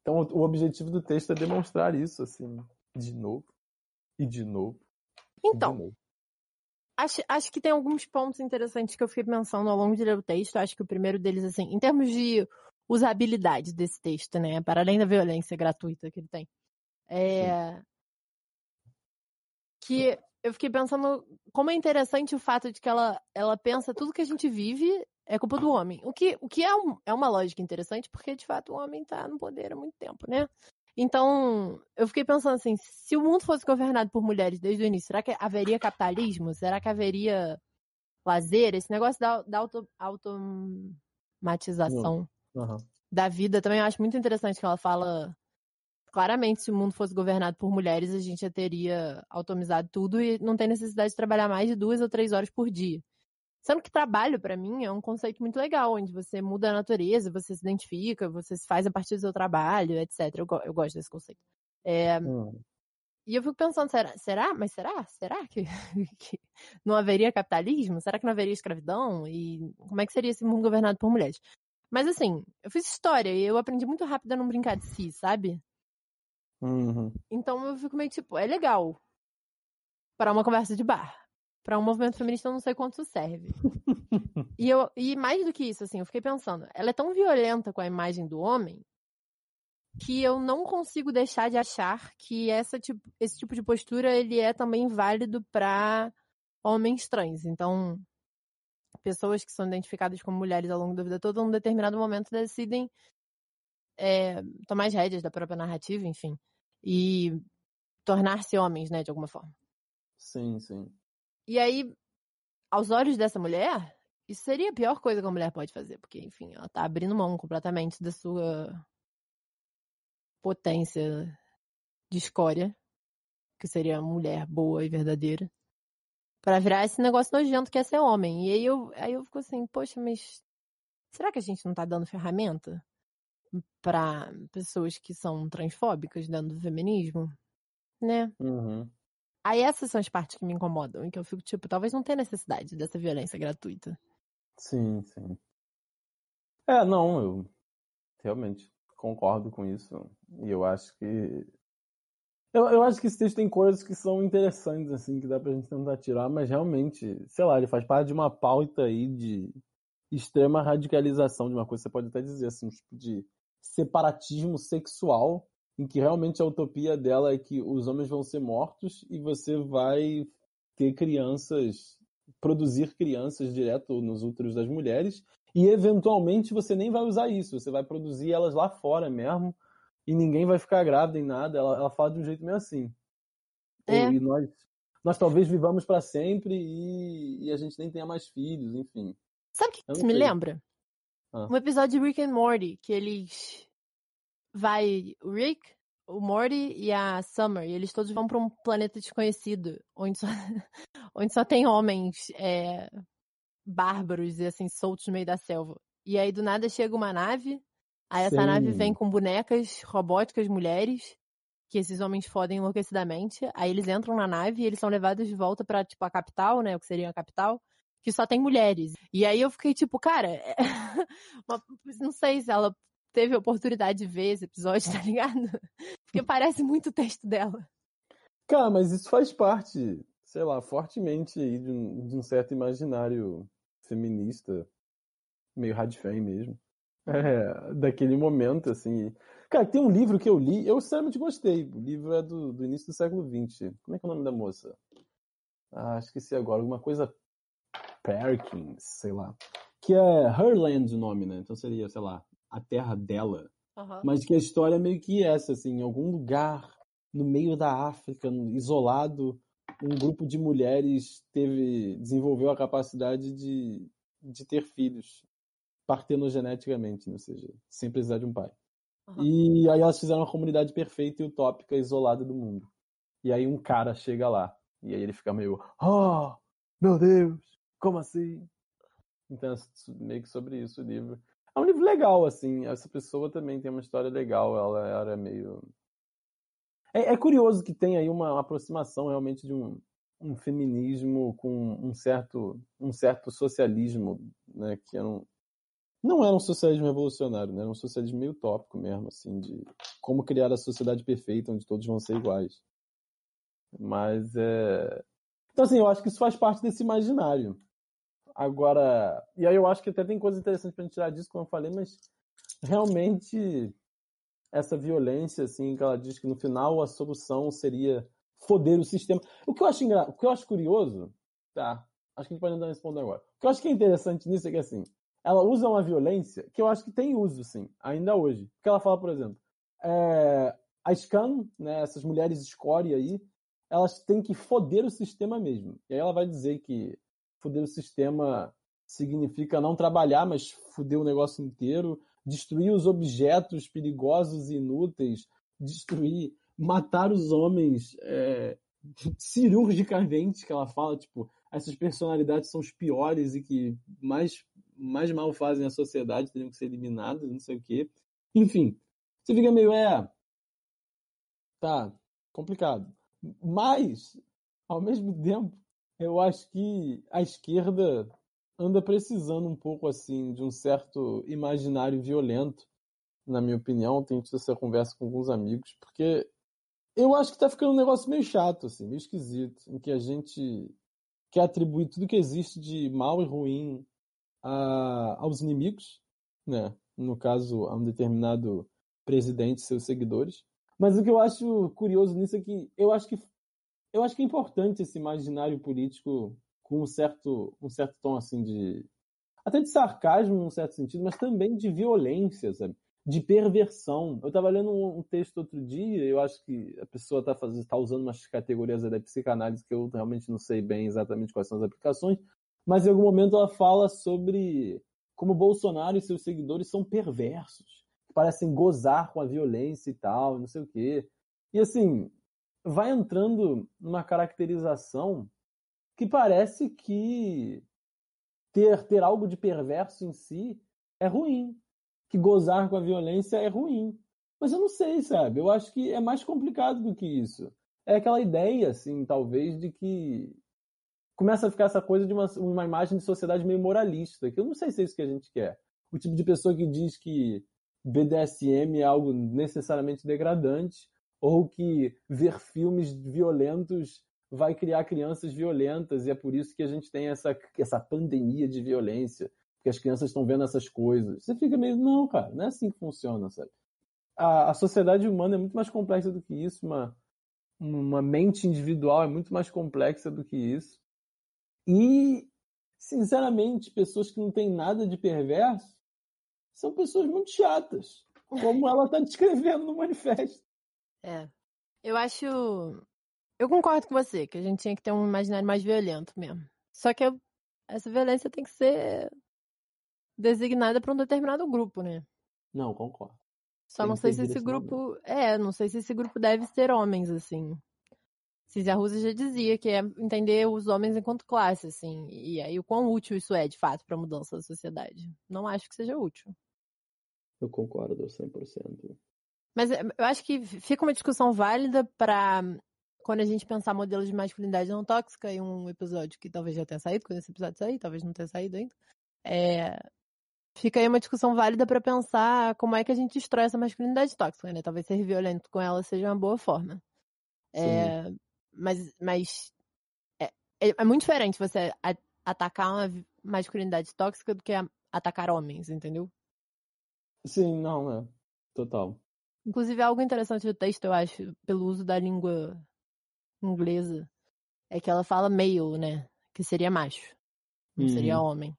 Speaker 2: então o objetivo do texto é demonstrar isso, assim, de novo e de novo.
Speaker 1: Então,
Speaker 2: de novo.
Speaker 1: Acho, acho que tem alguns pontos interessantes que eu fiquei pensando ao longo de ler o texto. Acho que o primeiro deles, assim, em termos de usabilidade desse texto, né, para além da violência gratuita que ele tem. É, que eu fiquei pensando como é interessante o fato de que ela, ela pensa tudo que a gente vive é culpa do homem. O que, o que é, um, é uma lógica interessante, porque de fato o homem está no poder há muito tempo, né? Então, eu fiquei pensando assim, se o mundo fosse governado por mulheres desde o início, será que haveria capitalismo? Será que haveria lazer? Esse negócio da, da auto, automatização
Speaker 2: uhum.
Speaker 1: da vida também eu acho muito interessante que ela fala claramente, se o mundo fosse governado por mulheres, a gente já teria automatizado tudo e não tem necessidade de trabalhar mais de duas ou três horas por dia. Sendo que trabalho, para mim, é um conceito muito legal, onde você muda a natureza, você se identifica, você se faz a partir do seu trabalho, etc. Eu, eu gosto desse conceito. É, hum. E eu fico pensando, será? será? Mas será? Será que, que, não haveria capitalismo? Será que não haveria escravidão? E como é que seria esse mundo governado por mulheres? Mas assim, eu fiz história e eu aprendi muito rápido a não brincar de si, sabe?
Speaker 2: Uhum.
Speaker 1: Então eu fico meio tipo, é legal para uma conversa de bar. Para um movimento feminista eu não sei quanto isso serve. e, eu, e mais do que isso, assim, eu fiquei pensando, ela é tão violenta com a imagem do homem que eu não consigo deixar de achar que essa tipo, esse tipo de postura ele é também válido para homens trans. Então, pessoas que são identificadas como mulheres ao longo da vida toda, num determinado momento decidem é, tomar as rédeas da própria narrativa, enfim e tornar-se homens, né, de alguma forma.
Speaker 2: Sim, sim.
Speaker 1: E aí, aos olhos dessa mulher, isso seria a pior coisa que a mulher pode fazer, porque, enfim, ela tá abrindo mão completamente da sua potência de escória, que seria a mulher boa e verdadeira, para virar esse negócio nojento que é ser homem. E aí eu, aí eu fico assim, poxa, mas será que a gente não tá dando ferramenta? Para pessoas que são transfóbicas dentro do feminismo, né?
Speaker 2: Uhum.
Speaker 1: Aí essas são as partes que me incomodam, em que eu fico tipo, talvez não tenha necessidade dessa violência gratuita.
Speaker 2: Sim, sim. É, não, eu realmente concordo com isso. E eu acho que Eu, eu acho que esse texto tem coisas que são interessantes, assim, que dá pra gente tentar tirar, mas realmente, sei lá, ele faz parte de uma pauta aí de extrema radicalização de uma coisa, você pode até dizer assim, um tipo de separatismo sexual, em que realmente a utopia dela é que os homens vão ser mortos e você vai ter crianças, produzir crianças direto nos úteros das mulheres, e eventualmente você nem vai usar isso, você vai produzir elas lá fora mesmo, e ninguém vai ficar grávida em nada. Ela, ela fala de um jeito meio assim.
Speaker 1: É.
Speaker 2: E nós, nós talvez vivamos para sempre e, e, a gente nem tenha mais filhos, enfim.
Speaker 1: Sabe o que isso me lembra?
Speaker 2: Ah.
Speaker 1: Um episódio de Rick and Morty, que eles vai o Rick, o Morty e a Summer, e eles todos vão para um planeta desconhecido, onde só, onde só tem homens é, bárbaros e assim soltos no meio da selva. E aí do nada chega uma nave Aí essa
Speaker 2: Sim.
Speaker 1: nave vem com bonecas robóticas mulheres, que esses homens fodem enlouquecidamente. Aí eles entram na nave e eles são levados de volta pra, tipo, a capital, né? O que seria a capital, que só tem mulheres. E aí eu fiquei tipo, cara, não sei se ela teve a oportunidade de ver esse episódio, tá ligado? Porque parece muito o texto dela.
Speaker 2: Cara, mas isso faz parte, sei lá, fortemente aí de um, de um certo imaginário feminista, meio radfem mesmo. É, daquele momento, assim. Cara, tem um livro que eu li, eu sinceramente gostei. O livro é do, do início do século XX. Como é que é o nome da moça? Ah, esqueci agora. Alguma coisa Perkins, sei lá. Que é Herland o nome, né? Então seria, sei lá, a terra dela. Mas que a história é meio que essa, assim, em algum lugar no meio da África, isolado, um grupo de mulheres teve desenvolveu a capacidade de, de ter filhos partenogeneticamente, né? ou seja, sem precisar de um pai.
Speaker 1: Aham.
Speaker 2: E aí elas fizeram uma comunidade perfeita e utópica, isolada do mundo. E aí um cara chega lá, e aí ele fica meio, oh, meu Deus, como assim? Então, é meio que sobre isso o livro. É um livro legal, assim. Essa pessoa também tem uma história legal. Ela era meio. É, é curioso que tem aí uma aproximação realmente de um, um feminismo com um certo, um certo socialismo, né? Que era um, não era um socialismo revolucionário, né? Era um socialismo meio utópico mesmo, assim, de como criar a sociedade perfeita onde todos vão ser iguais. Mas é. Então, assim, eu acho que isso faz parte desse imaginário. Agora, e aí eu acho que até tem coisa interessante pra gente tirar disso, como eu falei, mas realmente essa violência, assim, que ela diz que no final a solução seria foder o sistema. O que eu acho, engra... o que eu acho curioso, tá? Acho que a gente pode ainda responder agora. O que eu acho que é interessante nisso é que, assim, ela usa uma violência que eu acho que tem uso, sim, ainda hoje. Porque ela fala, por exemplo, é, a Scan, né, essas mulheres escória aí, elas têm que foder o sistema mesmo. E aí ela vai dizer que foder o sistema significa não trabalhar, mas foder o negócio inteiro, destruir os objetos perigosos e inúteis, destruir, matar os homens é, cirurgicamente, que ela fala, tipo, essas personalidades são os piores e que mais, mais mal fazem a sociedade, teriam que ser eliminadas, não sei o quê. Enfim, você fica meio, é, tá, complicado. Mas, ao mesmo tempo, eu acho que a esquerda anda precisando um pouco assim de um certo imaginário violento, na minha opinião. Tenho tido essa conversa com alguns amigos, porque eu acho que tá ficando um negócio meio chato, assim, meio esquisito, em que a gente quer atribuir tudo que existe de mal e ruim a, aos inimigos, né? No caso, a um determinado presidente e seus seguidores. Mas o que eu acho curioso nisso é que eu acho que eu acho que é importante esse imaginário político com um certo, um certo tom assim de até de sarcasmo num certo sentido, mas também de violência, sabe? De perversão. Eu estava lendo um, um texto outro dia, eu acho que a pessoa está tá usando umas categorias da psicanálise que eu realmente não sei bem exatamente quais são as aplicações, mas em algum momento ela fala sobre como Bolsonaro e seus seguidores são perversos, parecem gozar com a violência e tal, não sei o quê. E assim, vai entrando numa caracterização que parece que ter, ter algo de perverso em si é ruim. Que gozar com a violência é ruim. Mas eu não sei, sabe? Eu acho que é mais complicado do que isso. É aquela ideia, assim, talvez, de que começa a ficar essa coisa de uma, uma imagem de sociedade meio moralista, que eu não sei se é isso que a gente quer. O tipo de pessoa que diz que BDSM é algo necessariamente degradante, ou que ver filmes violentos vai criar crianças violentas e é por isso que a gente tem essa, essa pandemia de violência, porque as crianças estão vendo essas coisas. Você fica meio, não, cara, não é assim que funciona, sabe? A, a sociedade humana é muito mais complexa do que isso, uma, uma mente individual é muito mais complexa do que isso. E, sinceramente, pessoas que não têm nada de perverso são pessoas muito chatas, como ela está descrevendo no manifesto.
Speaker 1: É. Eu acho. Eu concordo com você, que a gente tinha que ter um imaginário mais violento mesmo. Só que eu... essa violência tem que ser designada para um determinado grupo, né?
Speaker 2: Não, concordo.
Speaker 1: Só
Speaker 2: Tem
Speaker 1: não sei se esse grupo. É, não sei se esse grupo deve ser homens, assim. Cisia Russa já dizia que é entender os homens enquanto classe, assim. E aí o quão útil isso é, de fato, para a mudança da sociedade. Não acho que seja útil.
Speaker 2: Eu concordo 100%.
Speaker 1: Mas é, eu acho que fica uma discussão válida para quando a gente pensar modelos de masculinidade não tóxica, em um episódio que talvez já tenha saído, quando esse episódio sair, talvez não tenha saído ainda. É, fica aí uma discussão válida para pensar como é que a gente destrói essa masculinidade tóxica, né? Talvez ser violento com ela seja uma boa forma. É, mas mas é, é- é muito diferente você atacar uma masculinidade tóxica do que atacar homens, entendeu?
Speaker 2: Sim, não, é. Total.
Speaker 1: Inclusive, algo interessante do texto, eu acho, pelo uso da língua inglesa, é que ela fala male, né? Que seria macho. Não seria
Speaker 2: Uhum.
Speaker 1: homem.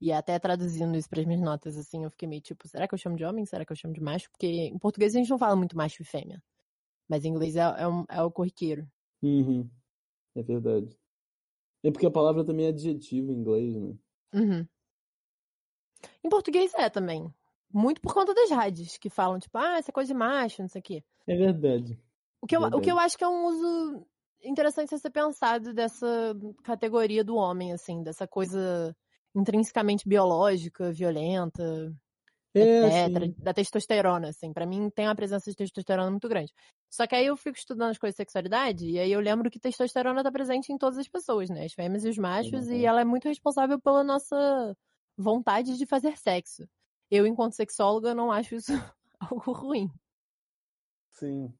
Speaker 1: E até traduzindo isso para as minhas notas, assim, eu fiquei meio tipo, será que eu chamo de homem? Será que eu chamo de macho? Porque em português a gente não fala muito macho e fêmea. Mas em inglês é, é, um- é o corriqueiro.
Speaker 2: Uhum. É verdade. É porque a palavra também é adjetivo em inglês, né?
Speaker 1: Uhum. Em português é também. Muito por conta das rádios, que falam, tipo, ah, essa é coisa de macho, não sei o quê.
Speaker 2: É verdade.
Speaker 1: O que, eu, o que eu acho que é um uso interessante a ser pensado dessa categoria do homem, assim, dessa coisa intrinsecamente biológica, violenta,
Speaker 2: É,
Speaker 1: etc.,
Speaker 2: sim.
Speaker 1: da testosterona, assim. Pra mim tem uma presença de testosterona muito grande. Só que aí eu fico estudando as coisas de sexualidade, e aí eu lembro que testosterona tá presente em todas as pessoas, né? As fêmeas e os machos,
Speaker 2: Uhum.
Speaker 1: e ela é muito responsável pela nossa vontade de fazer sexo. Eu, enquanto sexóloga, não acho isso algo ruim.
Speaker 2: Sim.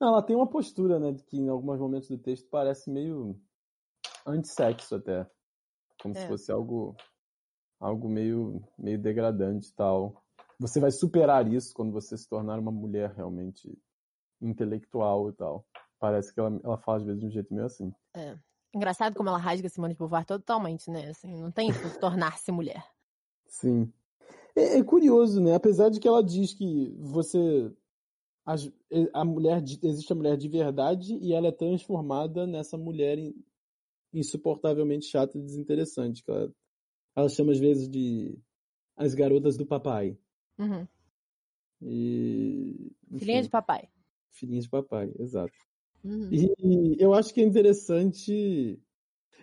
Speaker 2: Ela tem uma postura, né, que em alguns momentos do texto parece meio antissexo até. Como se
Speaker 1: É.
Speaker 2: fosse algo algo meio meio degradante e tal. Você vai superar isso quando você se tornar uma mulher realmente intelectual e tal. Parece que ela, ela fala às vezes de um jeito meio assim.
Speaker 1: Engraçado como ela rasga Simone de Beauvoir totalmente, né? Assim, não tem isso de tornar-se mulher.
Speaker 2: Sim. É, é curioso, né? Apesar de que ela diz que você. A mulher, existe a mulher de verdade e ela é transformada nessa mulher in- insuportavelmente chata e desinteressante. Que ela, ela chama às vezes de as garotas do papai.
Speaker 1: Uhum.
Speaker 2: E.
Speaker 1: Filhinha de papai.
Speaker 2: filhinha de papai, exato.
Speaker 1: Uhum.
Speaker 2: E eu acho que é interessante.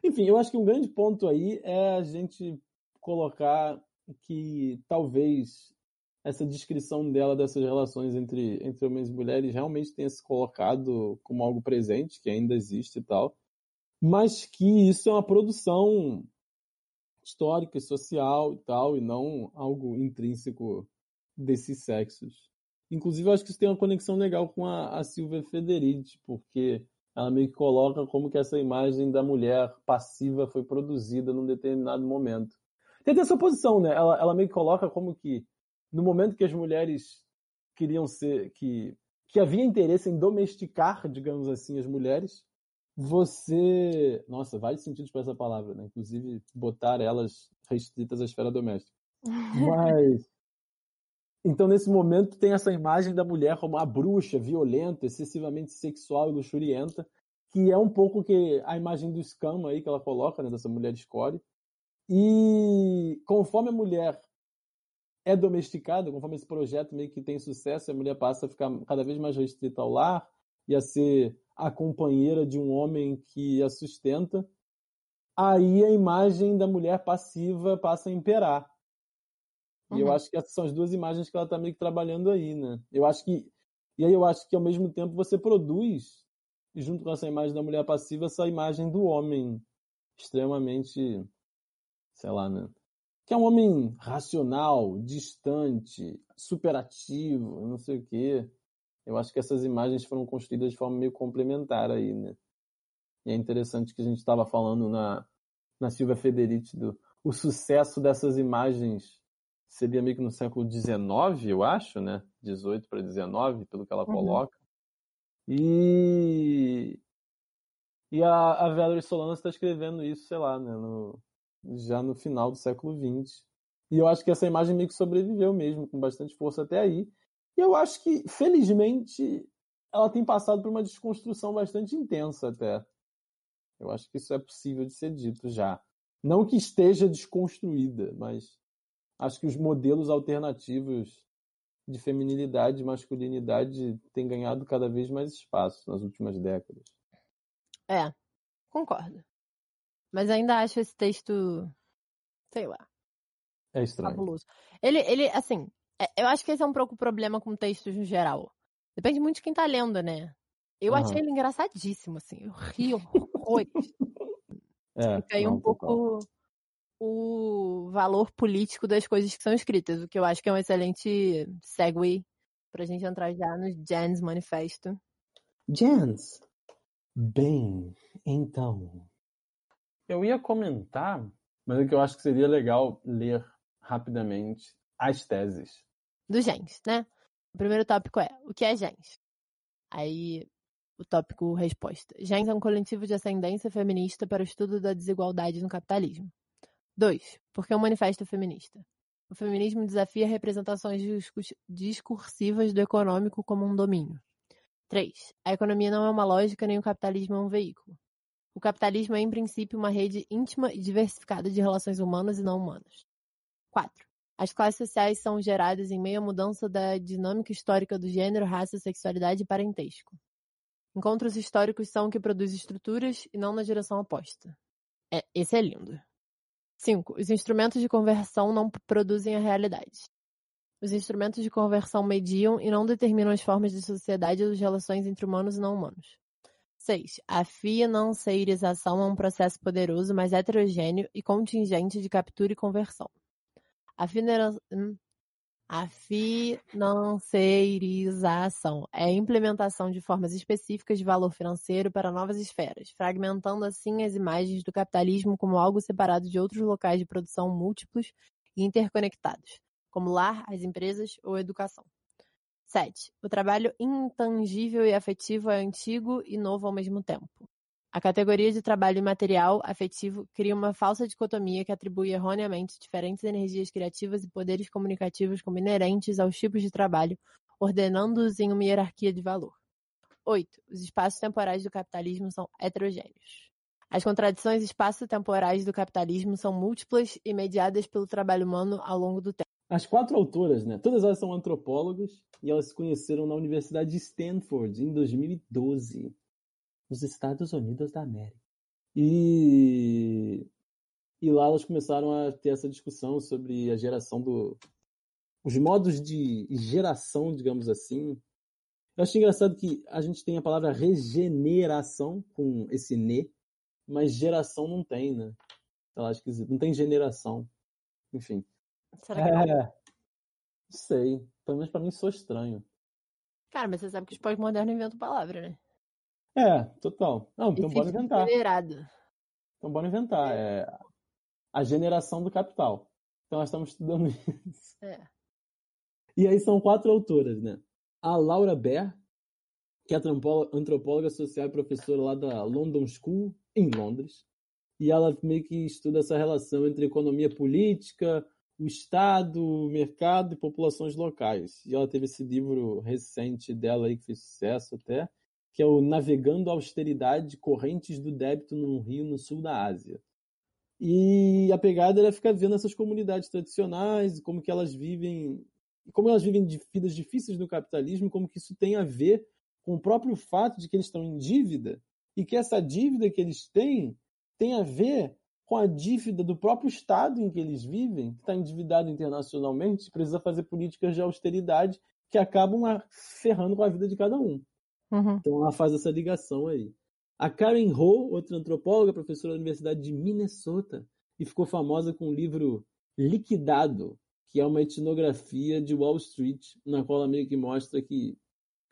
Speaker 2: Enfim, eu acho que um grande ponto aí é a gente colocar que talvez essa descrição dela dessas relações entre, entre homens e mulheres realmente tenha se colocado como algo presente, que ainda existe e tal, mas que isso é uma produção histórica e social e tal, e não algo intrínseco desses sexos. Inclusive, eu acho que isso tem uma conexão legal com a, a Silvia Federici, porque ela meio que coloca como que essa imagem da mulher passiva foi produzida num determinado momento. Tem essa posição, né? Ela, ela meio que coloca como que no momento que as mulheres queriam ser, que, que havia interesse em domesticar, digamos assim, as mulheres, você. Nossa, vários sentidos para essa palavra, né? Inclusive botar elas restritas à esfera doméstica. Mas. Então, nesse momento, tem essa imagem da mulher como a bruxa, violenta, excessivamente sexual e luxurienta, que é um pouco que a imagem do escama aí que ela coloca, né, dessa mulher escore. E conforme a mulher é domesticada, conforme esse projeto meio que tem sucesso, a mulher passa a ficar cada vez mais restrita ao lar e a ser a companheira de um homem que a sustenta. Aí a imagem da mulher passiva passa a imperar. E eu
Speaker 1: Uhum.
Speaker 2: acho que essas são as duas imagens que ela tá meio que trabalhando aí, né? Eu acho que. E aí eu acho que ao mesmo tempo você produz, junto com essa imagem da mulher passiva, essa imagem do homem extremamente. Sei lá, né? Que é um homem racional, distante, superativo, não sei o quê. Eu acho que essas imagens foram construídas de forma meio complementar aí, né? E é interessante que a gente estava falando na, na Silvia Federici do o sucesso dessas imagens seria meio que no século XIX, eu acho, né? 18 para 19, pelo que ela
Speaker 1: Uhum.
Speaker 2: coloca. E e a, a Valerie Solano está escrevendo isso, sei lá, né? No, já no final do século XX. E eu acho que essa imagem meio que sobreviveu mesmo, com bastante força até aí. E eu acho que, felizmente, ela tem passado por uma desconstrução bastante intensa até. Eu acho que isso é possível de ser dito já. Não que esteja desconstruída, mas acho que os modelos alternativos de feminilidade e masculinidade têm ganhado cada vez mais espaço nas últimas décadas.
Speaker 1: É, concordo. Mas ainda acho esse texto, sei lá,
Speaker 2: É estranho.
Speaker 1: fabuloso. Ele, ele, assim, é- eu acho que esse é um pouco o problema com textos no geral. Depende muito de quem tá lendo, né? Eu
Speaker 2: Aham.
Speaker 1: achei ele engraçadíssimo, assim. Eu ri horrores.
Speaker 2: É,
Speaker 1: Fica aí
Speaker 2: não,
Speaker 1: um pouco o valor político das coisas que são escritas, o que eu acho que é um excelente segue pra gente entrar já no Jan's Manifesto.
Speaker 2: Jans. Bem, então. Eu ia comentar, mas é que eu acho que seria legal ler rapidamente as teses.
Speaker 1: do gens, né? O primeiro tópico é, o que é gens? Aí, o tópico resposta. Gens é um coletivo de ascendência feminista para o estudo da desigualdade no capitalismo. 2. Por que um manifesto feminista? O feminismo desafia representações discursivas do econômico como um domínio. 3. A economia não é uma lógica nem o capitalismo é um veículo. O capitalismo é, em princípio, uma rede íntima e diversificada de relações humanas e não humanas. 4. As classes sociais são geradas em meio à mudança da dinâmica histórica do gênero, raça, sexualidade e parentesco. Encontros históricos são que produz estruturas e não na direção oposta. É, esse é lindo. 5. Os instrumentos de conversão não produzem a realidade. Os instrumentos de conversão mediam e não determinam as formas de sociedade ou as relações entre humanos e não humanos. 6. A financeirização é um processo poderoso, mas heterogêneo e contingente de captura e conversão. A, finera... hum. a é a implementação de formas específicas de valor financeiro para novas esferas, fragmentando assim as imagens do capitalismo como algo separado de outros locais de produção múltiplos e interconectados, como lar, as empresas ou educação. 7. O trabalho intangível e afetivo é antigo e novo ao mesmo tempo. A categoria de trabalho imaterial afetivo cria uma falsa dicotomia que atribui erroneamente diferentes energias criativas e poderes comunicativos como inerentes aos tipos de trabalho, ordenando-os em uma hierarquia de valor. 8. Os espaços temporais do capitalismo são heterogêneos. As contradições espaço-temporais do capitalismo são múltiplas e mediadas pelo trabalho humano ao longo do tempo.
Speaker 2: As quatro autoras, né? Todas elas são antropólogas e elas se conheceram na Universidade de Stanford em 2012, nos Estados Unidos da América. E e lá elas começaram a ter essa discussão sobre a geração do os modos de geração, digamos assim. Eu acho engraçado que a gente tem a palavra regeneração com esse ne, mas geração não tem, né? Sei lá, esquisito. Não tem generação. Enfim.
Speaker 1: Será que?
Speaker 2: É. Não sei. Pelo menos pra mim sou estranho.
Speaker 1: Cara, mas você sabe que os pós-modernos inventam palavra, né?
Speaker 2: É, total. Não, então bora
Speaker 1: fica
Speaker 2: inventar. Então bora inventar. É a generação do capital. Então nós estamos estudando isso.
Speaker 1: É.
Speaker 2: E aí são quatro autoras, né? A Laura Baer, que é antropó- antropóloga social e professora lá da London School, em Londres. E ela meio que estuda essa relação entre economia política, o Estado, o mercado e populações locais. E ela teve esse livro recente dela aí que fez sucesso até, que é o Navegando a Austeridade, Correntes do Débito num Rio no Sul da Ásia. E a pegada era ficar vendo essas comunidades tradicionais, como que elas vivem, como elas vivem de vidas difíceis no capitalismo, como que isso tem a ver com o próprio fato de que eles estão em dívida e que essa dívida que eles têm tem a ver com a dívida do próprio Estado em que eles vivem, que está endividado internacionalmente, precisa fazer políticas de austeridade que acabam ferrando com a vida de cada um.
Speaker 1: Uhum.
Speaker 2: Então ela faz essa ligação aí. A Karen Ho, outra antropóloga, professora da Universidade de Minnesota, e ficou famosa com o livro Liquidado, que é uma etnografia de Wall Street, na qual ela meio que mostra que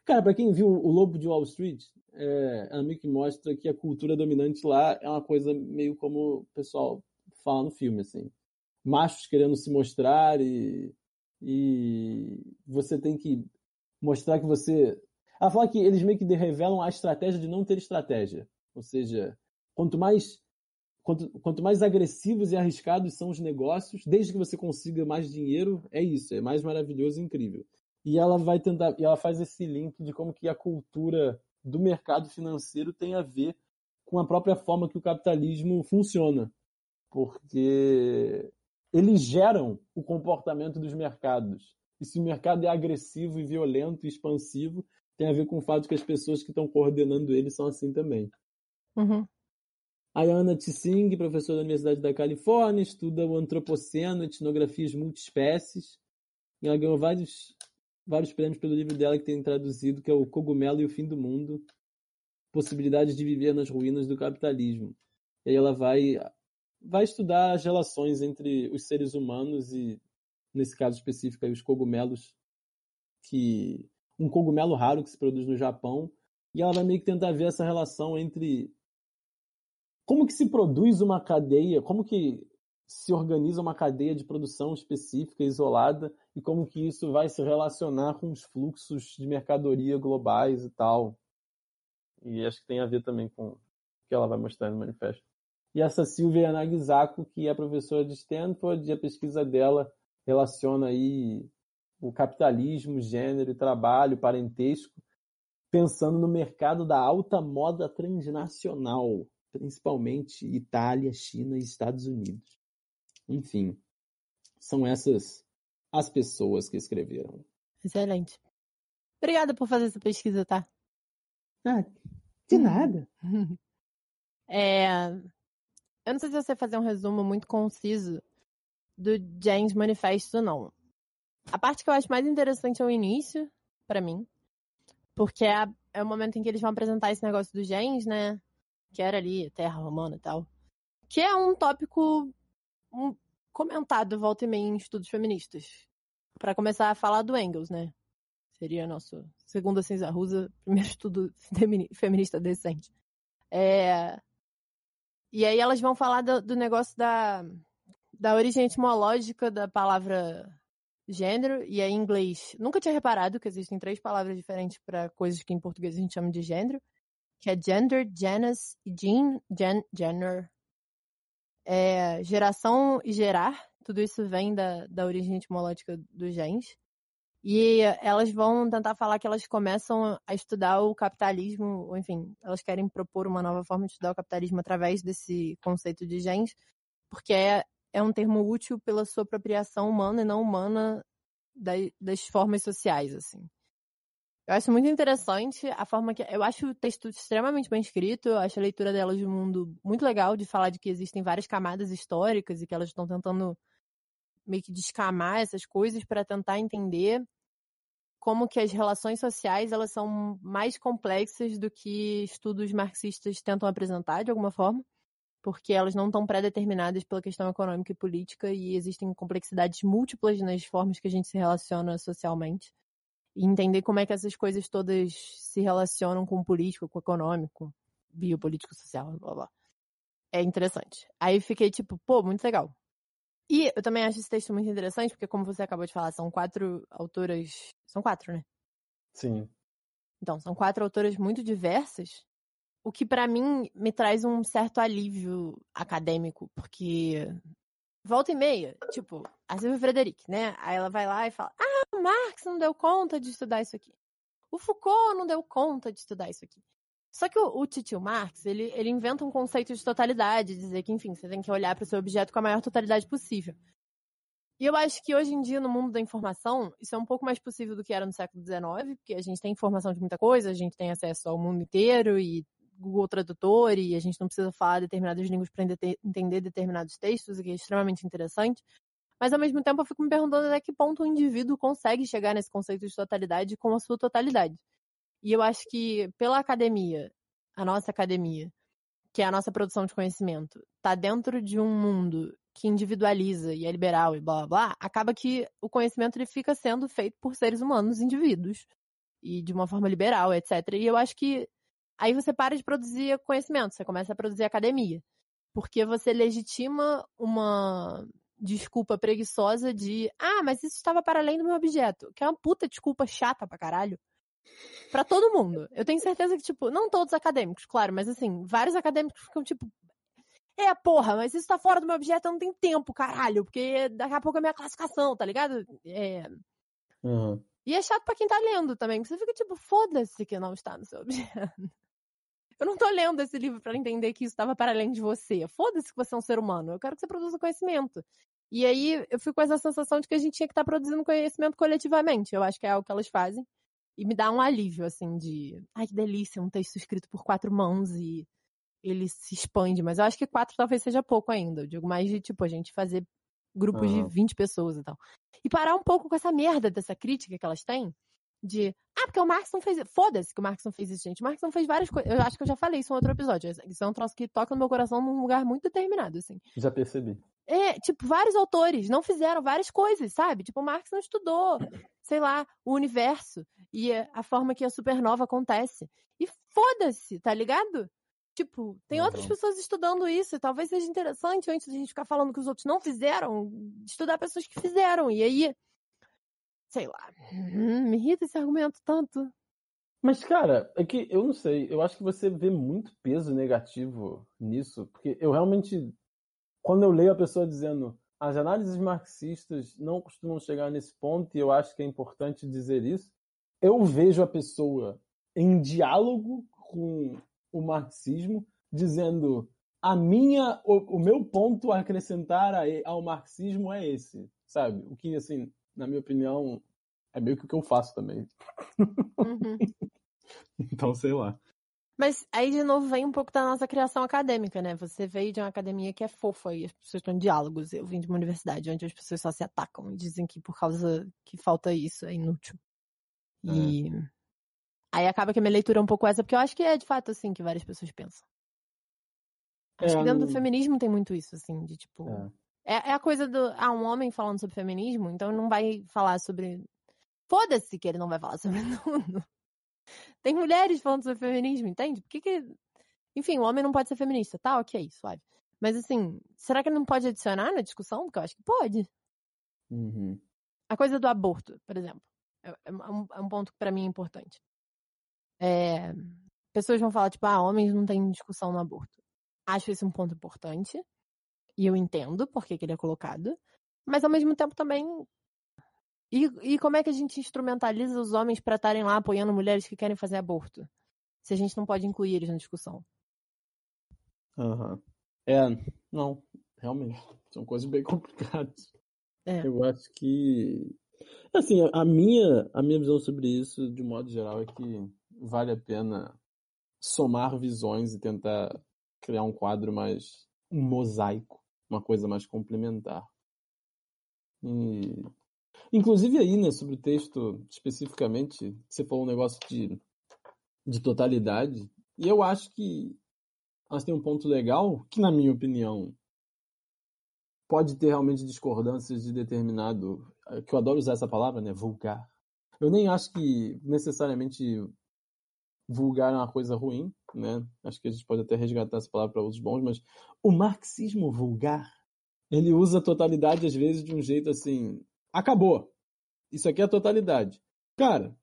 Speaker 2: Cara, para quem viu o Lobo de Wall Street, é, ela meio que mostra que a cultura dominante lá é uma coisa meio como o pessoal fala no filme, assim. Machos querendo se mostrar e, e você tem que mostrar que você. Ela fala que eles meio que revelam a estratégia de não ter estratégia. Ou seja, quanto mais quanto, quanto mais agressivos e arriscados são os negócios, desde que você consiga mais dinheiro, é isso, é mais maravilhoso e incrível. E ela vai tentar, e ela faz esse link de como que a cultura do mercado financeiro tem a ver com a própria forma que o capitalismo funciona. Porque eles geram o comportamento dos mercados. E se o mercado é agressivo e violento e expansivo, tem a ver com o fato que as pessoas que estão coordenando ele são assim também.
Speaker 1: Uhum.
Speaker 2: Ayana Tsing, professora da Universidade da Califórnia, estuda o antropoceno, etnografias multiespécies. E ela ganhou vários, vários prêmios pelo livro dela que tem traduzido, que é o Cogumelo e o Fim do Mundo, Possibilidades de Viver nas Ruínas do Capitalismo. E aí ela vai, vai estudar as relações entre os seres humanos e, nesse caso específico, os cogumelos, que um cogumelo raro que se produz no Japão, e ela vai meio que tentar ver essa relação entre como que se produz uma cadeia, como que se organiza uma cadeia de produção específica, isolada, e como que isso vai se relacionar com os fluxos de mercadoria globais e tal. E acho que tem a ver também com o que ela vai mostrar no manifesto. E essa Silvia Nagisako, que é professora de Stanford, e a pesquisa dela relaciona aí o capitalismo, gênero e trabalho, parentesco, pensando no mercado da alta moda transnacional principalmente Itália, China e Estados Unidos. Enfim, são essas as pessoas que escreveram.
Speaker 1: Excelente. Obrigada por fazer essa pesquisa, tá?
Speaker 2: Ah, de nada.
Speaker 1: É, eu não sei se você fazer um resumo muito conciso do James Manifesto, não. A parte que eu acho mais interessante é o início, para mim, porque é, é, o momento em que eles vão apresentar esse negócio do James, né? que era ali, terra romana e tal. Que é um tópico um, comentado volta e meia em estudos feministas. Para começar a falar do Engels, né? Seria nosso, segundo a Cinza Rusa, primeiro estudo feminista decente. É... E aí elas vão falar do, do negócio da, da origem etimológica da palavra gênero, e aí em inglês. Nunca tinha reparado que existem três palavras diferentes para coisas que em português a gente chama de gênero que é gender, genus e gen, gen, gender. É, geração e gerar, tudo isso vem da, da origem etimológica dos gens. E elas vão tentar falar que elas começam a estudar o capitalismo, ou enfim, elas querem propor uma nova forma de estudar o capitalismo através desse conceito de gens, porque é, é um termo útil pela sua apropriação humana e não humana das, das formas sociais, assim. Eu acho muito interessante a forma que. Eu acho o texto extremamente bem escrito, eu acho a leitura delas de mundo muito legal, de falar de que existem várias camadas históricas e que elas estão tentando meio que descamar essas coisas para tentar entender como que as relações sociais elas são mais complexas do que estudos marxistas tentam apresentar de alguma forma, porque elas não estão pré-determinadas pela questão econômica e política e existem complexidades múltiplas nas formas que a gente se relaciona socialmente e entender como é que essas coisas todas se relacionam com o político, com o econômico, biopolítico, social, blá blá. É interessante. Aí fiquei tipo, pô, muito legal. E eu também acho esse texto muito interessante, porque como você acabou de falar, são quatro autoras. São quatro, né?
Speaker 2: Sim.
Speaker 1: Então, são quatro autoras muito diversas, o que para mim me traz um certo alívio acadêmico, porque volta e meia, tipo, a Silvia Frederic, né? Aí ela vai lá e fala: Ah, Marx não deu conta de estudar isso aqui. O Foucault não deu conta de estudar isso aqui. Só que o, o Titio Marx, ele, ele inventa um conceito de totalidade, dizer que, enfim, você tem que olhar para o seu objeto com a maior totalidade possível. E eu acho que hoje em dia, no mundo da informação, isso é um pouco mais possível do que era no século XIX, porque a gente tem informação de muita coisa, a gente tem acesso ao mundo inteiro e Google Tradutor e a gente não precisa falar determinadas línguas para entender determinados textos, o que é extremamente interessante. Mas ao mesmo tempo eu fico me perguntando até que ponto o indivíduo consegue chegar nesse conceito de totalidade com a sua totalidade. E eu acho que pela academia, a nossa academia, que é a nossa produção de conhecimento, está dentro de um mundo que individualiza e é liberal e blá blá blá, acaba que o conhecimento ele fica sendo feito por seres humanos, indivíduos. e de uma forma liberal, etc. E eu acho que aí você para de produzir conhecimento, você começa a produzir academia. Porque você legitima uma desculpa preguiçosa de, ah, mas isso estava para além do meu objeto, que é uma puta desculpa chata pra caralho. Pra todo mundo. Eu tenho certeza que, tipo, não todos acadêmicos, claro, mas assim, vários acadêmicos ficam, tipo, é, porra, mas isso tá fora do meu objeto, eu não tenho tempo, caralho, porque daqui a pouco é minha classificação, tá ligado? É...
Speaker 2: Uhum.
Speaker 1: E é chato pra quem tá lendo também, que você fica tipo, foda-se que não está no seu objeto. Eu não tô lendo esse livro para entender que isso estava para além de você. Foda-se que você é um ser humano. Eu quero que você produza conhecimento. E aí eu fico com essa sensação de que a gente tinha que estar tá produzindo conhecimento coletivamente. Eu acho que é algo que elas fazem. E me dá um alívio, assim, de. Ai, que delícia, um texto escrito por quatro mãos e ele se expande. Mas eu acho que quatro talvez seja pouco ainda. Eu digo mais de, tipo, a gente fazer grupos uhum. de 20 pessoas e tal. E parar um pouco com essa merda dessa crítica que elas têm de, ah, porque o Marx não fez, foda-se que o Marx não fez isso, gente. O Marx não fez várias coisas, eu acho que eu já falei isso em outro episódio, isso é um troço que toca no meu coração num lugar muito determinado, assim.
Speaker 2: Já percebi.
Speaker 1: É, tipo, vários autores não fizeram várias coisas, sabe? Tipo, o Marx não estudou, sei lá, o universo e a forma que a supernova acontece. E foda-se, tá ligado? Tipo, tem outras pessoas estudando isso, e talvez seja interessante, antes de a gente ficar falando que os outros não fizeram, estudar pessoas que fizeram. E aí, sei lá, hum, me irrita esse argumento tanto.
Speaker 2: Mas, cara, é que eu não sei, eu acho que você vê muito peso negativo nisso, porque eu realmente, quando eu leio a pessoa dizendo as análises marxistas não costumam chegar nesse ponto, e eu acho que é importante dizer isso, eu vejo a pessoa em diálogo com o marxismo, dizendo a minha, o, o meu ponto a acrescentar a, ao marxismo é esse, sabe? O que, assim, na minha opinião, é meio que o que eu faço também. Uhum. então, sei lá.
Speaker 1: Mas aí, de novo, vem um pouco da nossa criação acadêmica, né? Você veio de uma academia que é fofa e as pessoas estão em diálogos. Eu vim de uma universidade onde as pessoas só se atacam e dizem que por causa que falta isso é inútil. E é. Aí acaba que a minha leitura é um pouco essa, porque eu acho que é de fato assim que várias pessoas pensam. Acho é, que dentro do feminismo tem muito isso, assim, de tipo. É. é. É, a coisa do. Ah, um homem falando sobre feminismo, então não vai falar sobre. Foda-se que ele não vai falar sobre tudo. Tem mulheres falando sobre feminismo, entende? Por que que. Enfim, o homem não pode ser feminista, tá? Ok, suave. Mas assim, será que ele não pode adicionar na discussão? Porque eu acho que pode.
Speaker 2: Uhum.
Speaker 1: A coisa do aborto, por exemplo. É, é um, é um ponto que para mim é importante. É, pessoas vão falar, tipo, ah, homens não têm discussão no aborto. Acho esse um ponto importante. E eu entendo por que, que ele é colocado. Mas ao mesmo tempo também. E, e como é que a gente instrumentaliza os homens para estarem lá apoiando mulheres que querem fazer aborto? Se a gente não pode incluir eles na discussão.
Speaker 2: Aham. Uhum. É, não, realmente. São coisas bem complicadas.
Speaker 1: É.
Speaker 2: Eu acho que. Assim, a minha, a minha visão sobre isso, de modo geral, é que vale a pena somar visões e tentar criar um quadro mais um mosaico, uma coisa mais complementar. E, inclusive aí, né, sobre o texto especificamente, você falou um negócio de, de totalidade, e eu acho que elas têm um ponto legal que, na minha opinião, pode ter realmente discordâncias de determinado, que eu adoro usar essa palavra, né, vulgar. Eu nem acho que necessariamente vulgar é uma coisa ruim, né? Acho que a gente pode até resgatar essa palavra para usos bons, mas o marxismo vulgar, ele usa a totalidade às vezes de um jeito assim, acabou. Isso aqui é a totalidade. Cara,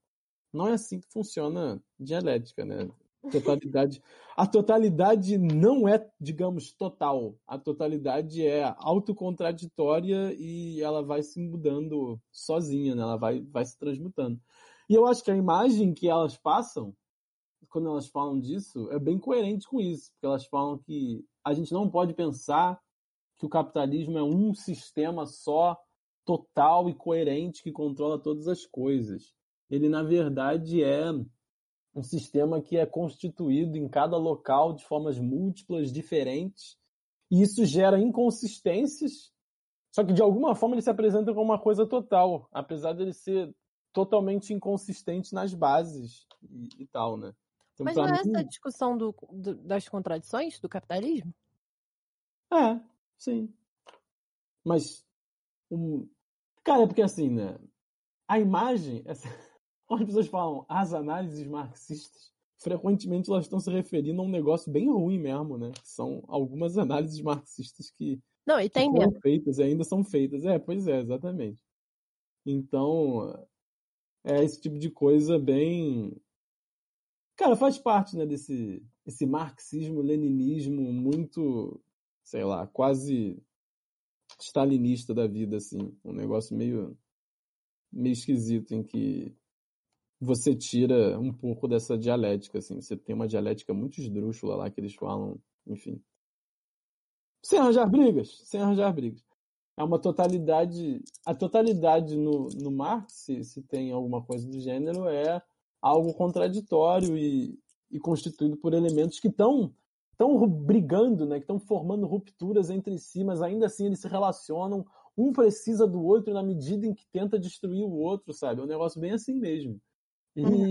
Speaker 2: não é assim que funciona dialética, né? Totalidade. A totalidade não é, digamos, total. A totalidade é autocontraditória e ela vai se mudando sozinha, né? Ela vai, vai se transmutando. E eu acho que a imagem que elas passam quando elas falam disso, é bem coerente com isso, porque elas falam que a gente não pode pensar que o capitalismo é um sistema só, total e coerente que controla todas as coisas. Ele, na verdade, é um sistema que é constituído em cada local de formas múltiplas, diferentes, e isso gera inconsistências, só que de alguma forma ele se apresenta como uma coisa total, apesar de ele ser totalmente inconsistente nas bases e, e tal, né?
Speaker 1: Então, Mas não é essa a discussão do, do, das contradições do capitalismo?
Speaker 2: É, sim. Mas. Um... Cara, é porque assim, né? A imagem. Essa... quando as pessoas falam as análises marxistas, frequentemente elas estão se referindo a um negócio bem ruim mesmo, né? São algumas análises marxistas que,
Speaker 1: Não, e tem
Speaker 2: foram feitas e ainda são feitas. É, pois é, exatamente. Então, é esse tipo de coisa bem. Cara, faz parte, né, desse esse marxismo-leninismo muito, sei lá, quase stalinista da vida, assim. Um negócio meio, meio esquisito em que você tira um pouco dessa dialética, assim. Você tem uma dialética muito esdrúxula lá que eles falam, enfim. Sem arranjar brigas, sem arranjar brigas. É uma totalidade. A totalidade no, no Marx, se, se tem alguma coisa do gênero, é algo contraditório e, e constituído por elementos que estão estão brigando, né, que estão formando rupturas entre si, mas ainda assim eles se relacionam. Um precisa do outro na medida em que tenta destruir o outro, sabe? É um negócio bem assim mesmo. E,
Speaker 1: Uhum.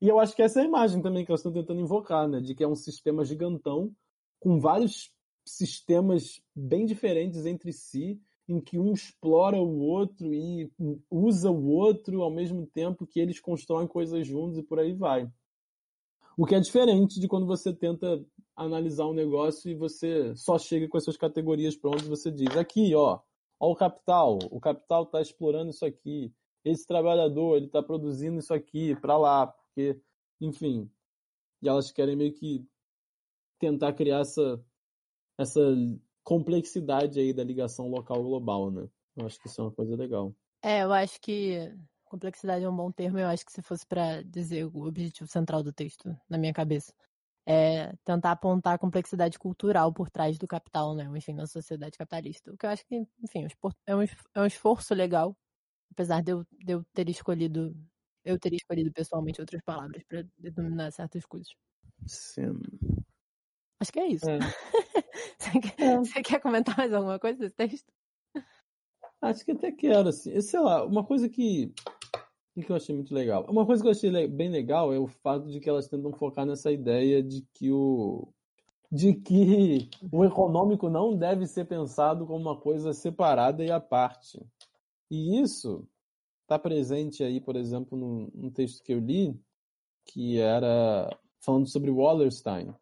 Speaker 2: e eu acho que essa é a imagem também que elas estão tentando invocar, né? De que é um sistema gigantão com vários sistemas bem diferentes entre si, em que um explora o outro e usa o outro ao mesmo tempo que eles constroem coisas juntos e por aí vai. O que é diferente de quando você tenta analisar um negócio e você só chega com as suas categorias prontas e você diz, aqui, ó, ó o capital, o capital está explorando isso aqui, esse trabalhador, ele está produzindo isso aqui para lá, porque, enfim, e elas querem meio que tentar criar essa, essa complexidade aí da ligação local global, né? Eu acho que isso é uma coisa legal.
Speaker 1: É, eu acho que complexidade é um bom termo. Eu acho que se fosse para dizer o objetivo central do texto, na minha cabeça, é tentar apontar a complexidade cultural por trás do capital, né? Enfim, na sociedade capitalista. O que eu acho que, enfim, é um, é um esforço legal, apesar de eu, de eu ter escolhido, eu teria escolhido pessoalmente outras palavras para denominar certas coisas.
Speaker 2: Sim.
Speaker 1: Acho que é isso.
Speaker 2: É.
Speaker 1: Você, quer, você quer comentar mais alguma coisa desse texto?
Speaker 2: Acho que até quero, assim. Sei lá, uma coisa que, que eu achei muito legal. Uma coisa que eu achei bem legal é o fato de que elas tentam focar nessa ideia de que o. de que o econômico não deve ser pensado como uma coisa separada e à parte. E isso está presente aí, por exemplo, num, num texto que eu li, que era falando sobre Wallerstein,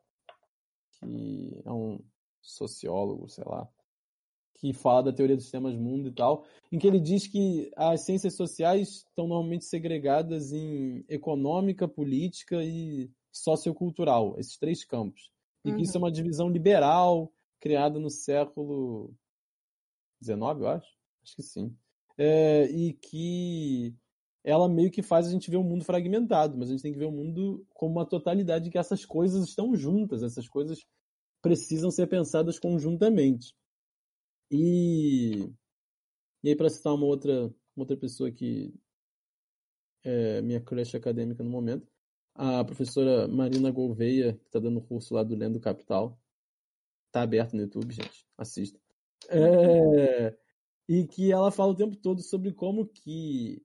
Speaker 2: que é um sociólogo, sei lá, que fala da teoria dos sistemas mundo e tal, em que ele diz que as ciências sociais estão normalmente segregadas em econômica, política e sociocultural, esses três campos. E
Speaker 1: Uhum.
Speaker 2: que isso é uma divisão liberal criada no século XIX, eu acho. Acho que sim. É, e que ela meio que faz a gente ver o mundo fragmentado, mas a gente tem que ver o mundo como uma totalidade que essas coisas estão juntas, essas coisas precisam ser pensadas conjuntamente. E, e aí, para citar uma outra, uma outra pessoa que é minha crush acadêmica no momento, a professora Marina Gouveia, que está dando curso lá do Lendo Capital. Tá aberto no YouTube, gente. Assista. É, e que ela fala o tempo todo sobre como que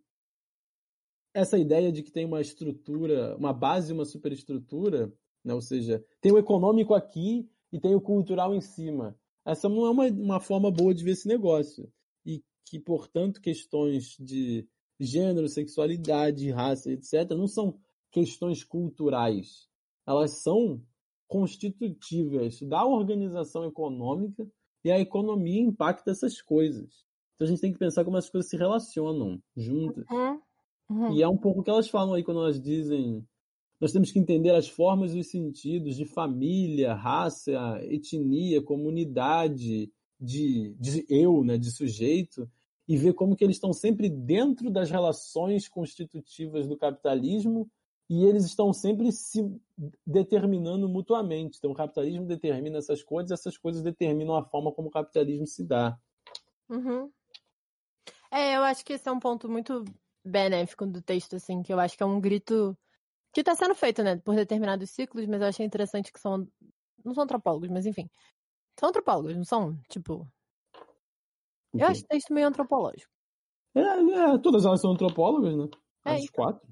Speaker 2: essa ideia de que tem uma estrutura, uma base uma superestrutura, né? ou seja, tem o econômico aqui e tem o cultural em cima. Essa não é uma, uma forma boa de ver esse negócio. E que, portanto, questões de gênero, sexualidade, raça, etc., não são questões culturais. Elas são constitutivas da organização econômica e a economia impacta essas coisas. Então a gente tem que pensar como as coisas se relacionam juntas.
Speaker 1: Uhum. Uhum.
Speaker 2: E é um pouco o que elas falam aí quando elas dizem nós temos que entender as formas e os sentidos de família, raça, etnia, comunidade, de, de eu, né, de sujeito, e ver como que eles estão sempre dentro das relações constitutivas do capitalismo e eles estão sempre se determinando mutuamente. Então o capitalismo determina essas coisas, essas coisas determinam a forma como o capitalismo se dá.
Speaker 1: Uhum. É, eu acho que esse é um ponto muito benéfico do texto, assim, que eu acho que é um grito que está sendo feito, né, por determinados ciclos, mas eu achei interessante que são, não são antropólogos, mas enfim, são antropólogos, não são, tipo, eu acho o texto meio antropológico.
Speaker 2: É, é, todas elas são antropólogas, né?
Speaker 1: É,
Speaker 2: As quatro.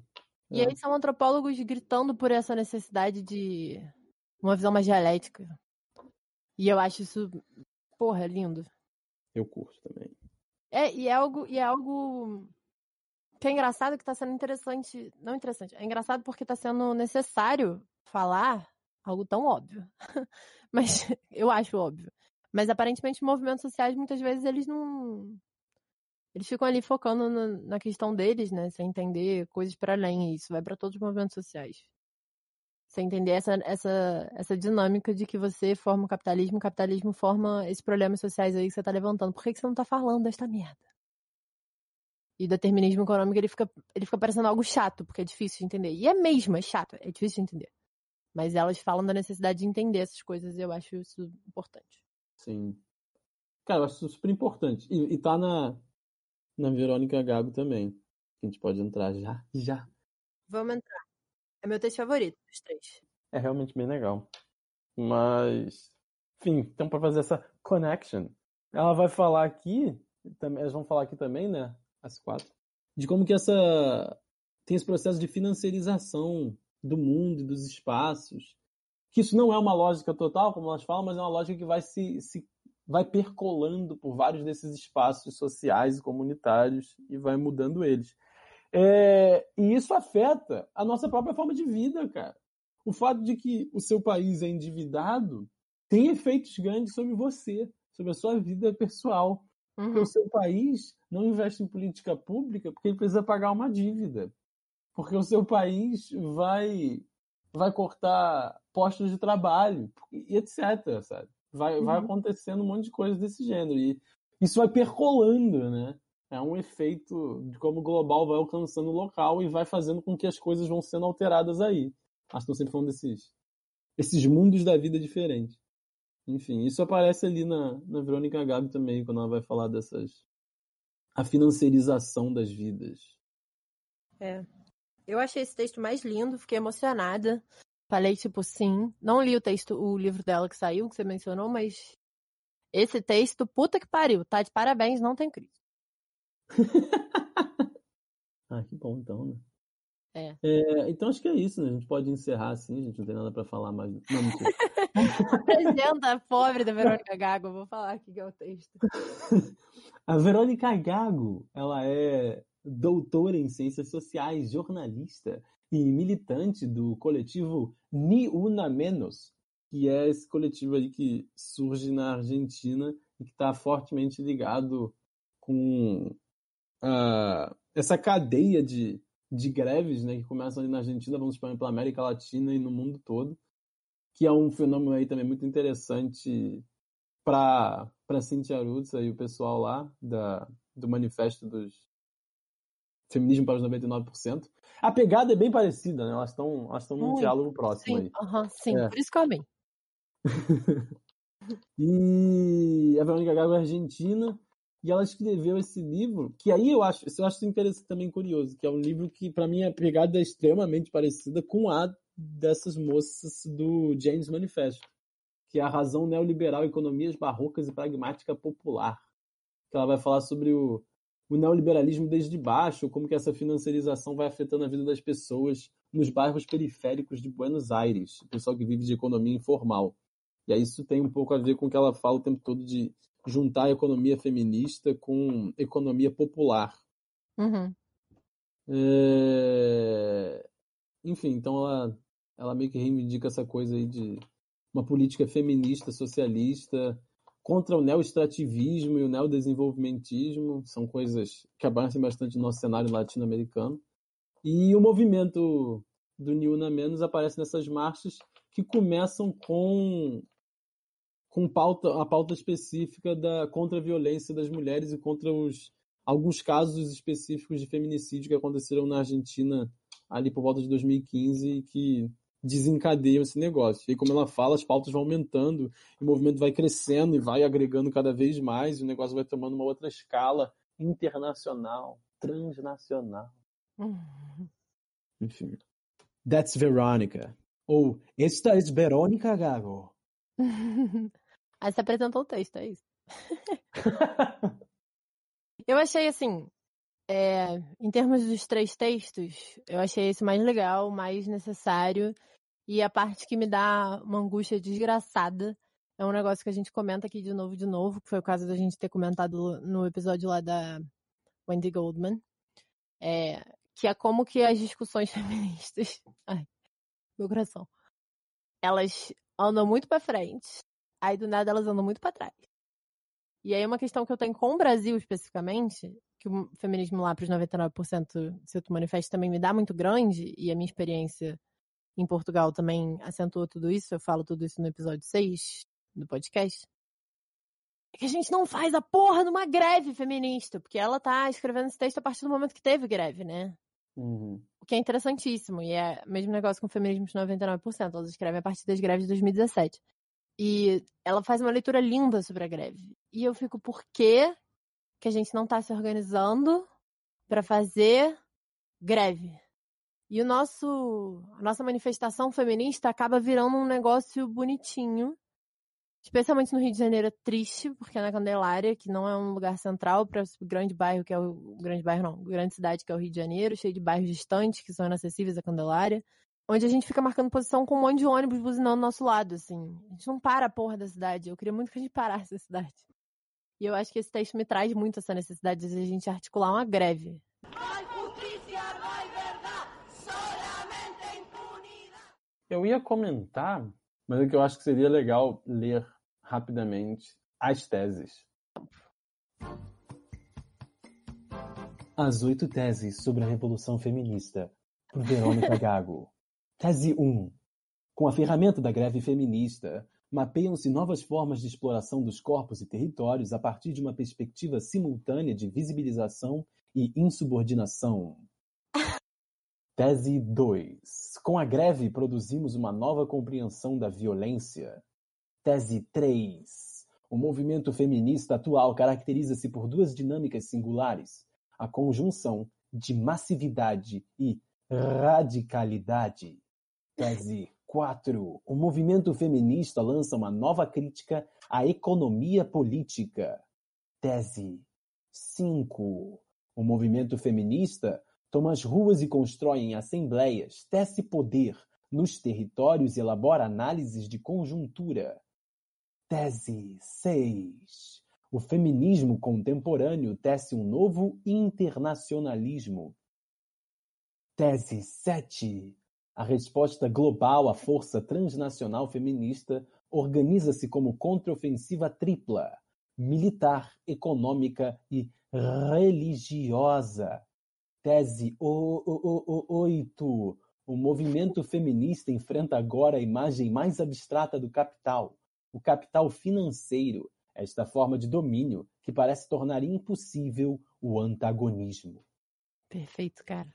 Speaker 1: E aí são antropólogos gritando por essa necessidade de uma visão mais dialética. E eu acho isso, porra, lindo.
Speaker 2: Eu curto também.
Speaker 1: É, e é algo, e é algo que é engraçado que tá sendo interessante. Não interessante, é engraçado porque tá sendo necessário falar algo tão óbvio. Mas eu acho óbvio. Mas aparentemente movimentos sociais muitas vezes eles não. Eles ficam ali focando na, na questão deles, né? Sem entender coisas para além. E isso vai para todos os movimentos sociais. Sem entender essa, essa, essa dinâmica de que você forma o capitalismo, o capitalismo forma esses problemas sociais aí que você tá levantando. Por que, que você não tá falando desta merda? E o determinismo econômico ele fica, ele fica parecendo algo chato, porque é difícil de entender. E é mesmo, é chato, é difícil de entender. Mas elas falam da necessidade de entender essas coisas e eu acho isso importante.
Speaker 2: Sim. Cara, eu acho super importante. E, e tá na, na Verônica Gago também. A gente pode entrar já, já.
Speaker 1: Vamos entrar. É meu texto favorito dos três.
Speaker 2: É realmente bem legal. Mas, enfim, então para fazer essa connection, ela vai falar aqui, também, elas vão falar aqui também, né? As quatro, de como que essa tem esse processo de financiarização do mundo e dos espaços. Que isso não é uma lógica total, como elas falam, mas é uma lógica que vai se, se vai percolando por vários desses espaços sociais e comunitários e vai mudando eles. É, e isso afeta a nossa própria forma de vida, cara. O fato de que o seu país é endividado tem efeitos grandes sobre você, sobre a sua vida pessoal. Uhum. Porque o seu país não investe em política pública porque ele precisa pagar uma dívida. Porque o seu país vai vai cortar postos de trabalho e etc, sabe? Vai, uhum. vai acontecendo um monte de coisas desse gênero. E isso vai percolando, né? É um efeito de como o global vai alcançando o local e vai fazendo com que as coisas vão sendo alteradas aí. Acho que estou sempre falando desses, esses mundos da vida diferentes. Enfim, isso aparece ali na, na Verônica Gabi também, quando ela vai falar dessas. a financiarização das vidas.
Speaker 1: É. Eu achei esse texto mais lindo, fiquei emocionada. Falei, tipo, sim. Não li o texto, o livro dela que saiu, que você mencionou, mas esse texto, puta que pariu, tá de parabéns, não tem crise.
Speaker 2: ah, que bom então, né?
Speaker 1: É.
Speaker 2: é. Então acho que é isso, né? A gente pode encerrar assim, a gente não tem nada para falar mais. Não,
Speaker 1: Apresenta a pobre da Verônica Gago, vou falar aqui que é o texto.
Speaker 2: a Verônica Gago, ela é doutora em ciências sociais, jornalista e militante do coletivo Ni Una Menos, que é esse coletivo aí que surge na Argentina e que está fortemente ligado com uh, essa cadeia de, de greves né, que começam ali na Argentina, vamos para a América Latina e no mundo todo, que é um fenômeno aí também muito interessante para Cintia Arutza e o pessoal lá da, do Manifesto dos Feminismo para os 99%. A pegada é bem parecida, né? Elas estão elas num diálogo próximo
Speaker 1: sim,
Speaker 2: aí.
Speaker 1: Uh -huh, sim, é. por isso que eu amei.
Speaker 2: e a Verônica Gago é argentina e ela escreveu esse livro, que aí eu acho, eu acho interessante também curioso, que é um livro que para mim a pegada é extremamente parecida com a dessas moças do James Manifesto, que é a razão neoliberal, economias barrocas e pragmática popular. Que ela vai falar sobre o, o neoliberalismo desde baixo, como que essa financiarização vai afetando a vida das pessoas nos bairros periféricos de Buenos Aires, o pessoal que vive de economia informal. E aí isso tem um pouco a ver com o que ela fala o tempo todo de juntar a economia feminista com economia popular.
Speaker 1: Uhum.
Speaker 2: É... Enfim, então ela, ela meio que reivindica essa coisa aí de uma política feminista, socialista, contra o neoestrativismo e o neodesenvolvimentismo, são coisas que aparecem bastante no nosso cenário latino-americano. E o movimento do Niuna Menos aparece nessas marchas que começam com com pauta, a pauta específica da, contra a violência das mulheres e contra os, alguns casos específicos de feminicídio que aconteceram na Argentina ali por volta de 2015 e que desencadeiam esse negócio. E como ela fala, as pautas vão aumentando, o movimento vai crescendo e vai agregando cada vez mais, e o negócio vai tomando uma outra escala internacional, transnacional. Enfim. That's Veronica. Ou, esta é Verônica Gago.
Speaker 1: Aí você apresentou o texto, é isso. eu achei assim, é, em termos dos três textos, eu achei esse mais legal, mais necessário. E a parte que me dá uma angústia desgraçada é um negócio que a gente comenta aqui de novo de novo, que foi o caso da gente ter comentado no episódio lá da Wendy Goldman. É, que é como que as discussões feministas, ai, meu coração, elas andam muito para frente, aí do nada elas andam muito para trás. E aí uma questão que eu tenho com o Brasil especificamente, que o feminismo lá para os 99% se tu manifesta também me dá muito grande, e a minha experiência em Portugal também acentuou tudo isso, eu falo tudo isso no episódio 6 do podcast. É que a gente não faz a porra de uma greve feminista, porque ela tá escrevendo esse texto a partir do momento que teve greve, né?
Speaker 2: Uhum.
Speaker 1: O que é interessantíssimo, e é o mesmo negócio com o feminismo de 99%, elas escrevem a partir das greves de 2017. E ela faz uma leitura linda sobre a greve. E eu fico, por que que a gente não tá se organizando para fazer greve? E o nosso, a nossa manifestação feminista acaba virando um negócio bonitinho. Especialmente no Rio de Janeiro é triste, porque é na Candelária, que não é um lugar central para o grande bairro, que é o grande bairro não, grande cidade que é o Rio de Janeiro, cheio de bairros distantes que são inacessíveis à Candelária, onde a gente fica marcando posição com um monte de ônibus buzinando do nosso lado, assim. A gente não para a porra da cidade. Eu queria muito que a gente parasse a cidade. E eu acho que esse texto me traz muito essa necessidade de a gente articular uma greve.
Speaker 2: Eu ia comentar, mas o que eu acho que seria legal ler rapidamente as teses. As oito teses sobre a Revolução Feminista, por Verônica Gago. Tese 1. Com a ferramenta da greve feminista, mapeiam-se novas formas de exploração dos corpos e territórios a partir de uma perspectiva simultânea de visibilização e insubordinação. Tese 2. Com a greve produzimos uma nova compreensão da violência. Tese 3. O movimento feminista atual caracteriza-se por duas dinâmicas singulares: a conjunção de massividade e radicalidade. Tese 4. O movimento feminista lança uma nova crítica à economia política. Tese 5. O movimento feminista toma as ruas e constrói em assembleias, tece poder nos territórios e elabora análises de conjuntura. Tese 6. O feminismo contemporâneo tece um novo internacionalismo. Tese 7. A resposta global à força transnacional feminista organiza-se como contraofensiva tripla: militar, econômica e religiosa. Tese oito: O movimento feminista enfrenta agora a imagem mais abstrata do capital, o capital financeiro, esta forma de domínio que parece tornar impossível o antagonismo.
Speaker 1: Perfeito, cara.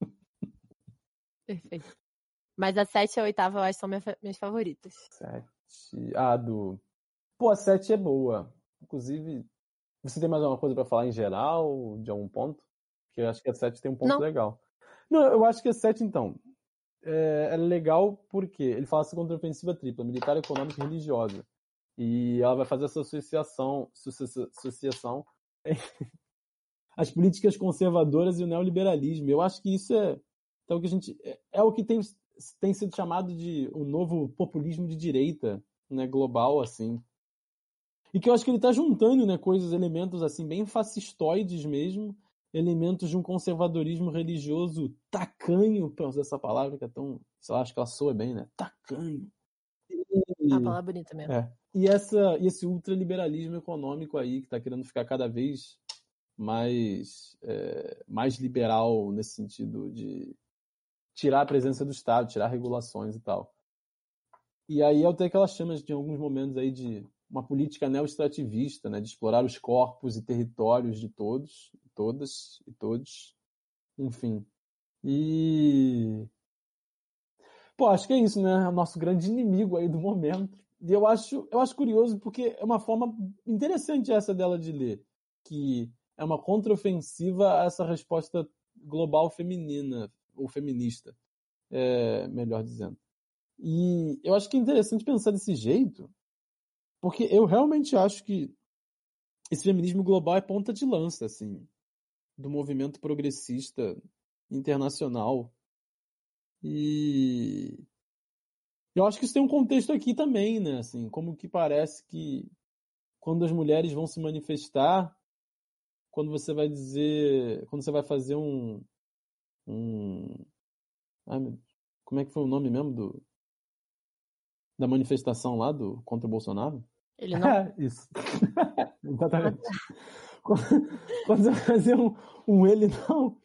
Speaker 1: Perfeito. Mas a sete e a oitava eu acho são minhas favoritas.
Speaker 2: Sete. Ah, do. Pô, a sete é boa. Inclusive, você tem mais alguma coisa para falar em geral, de algum ponto? Que eu acho que a 7 tem um ponto
Speaker 1: Não.
Speaker 2: legal. Não, eu acho que a 7, então, é, é legal porque ele fala essa contraofensiva tripla, militar, econômica e religiosa. E ela vai fazer essa associação, associa- associação as políticas conservadoras e o neoliberalismo. Eu acho que isso é, é o que a gente é, é o que tem, tem sido chamado de o novo populismo de direita, né, global assim. E que eu acho que ele está juntando, né, coisas, elementos assim bem fascistoides mesmo, elementos de um conservadorismo religioso tacanho, pra usar essa palavra que é tão, sei lá, acho que ela soa bem, né? Tacanho. E-
Speaker 1: A palavra bonita mesmo.
Speaker 2: é. E, essa, e esse ultraliberalismo econômico aí, que está querendo ficar cada vez mais, é, mais liberal nesse sentido de tirar a presença do Estado, tirar regulações e tal. E aí eu tenho aquelas chamas de alguns momentos aí de uma política neo-extrativista, né, de explorar os corpos e territórios de todos, todas e todos, enfim. E Pô, acho que é isso, né? O nosso grande inimigo aí do momento. E eu acho, eu acho curioso porque é uma forma interessante essa dela de ler, que é uma contraofensiva a essa resposta global feminina, ou feminista, é, melhor dizendo. E eu acho que é interessante pensar desse jeito, porque eu realmente acho que esse feminismo global é ponta de lança, assim, do movimento progressista internacional. E eu acho que isso tem um contexto aqui também, né? Assim, como que parece que quando as mulheres vão se manifestar quando você vai dizer, quando você vai fazer um, um, ai, como é que foi o nome mesmo do da manifestação lá do contra o Bolsonaro?
Speaker 1: Ele não.
Speaker 2: Isso. Exatamente. quando, você vai fazer um, um ele não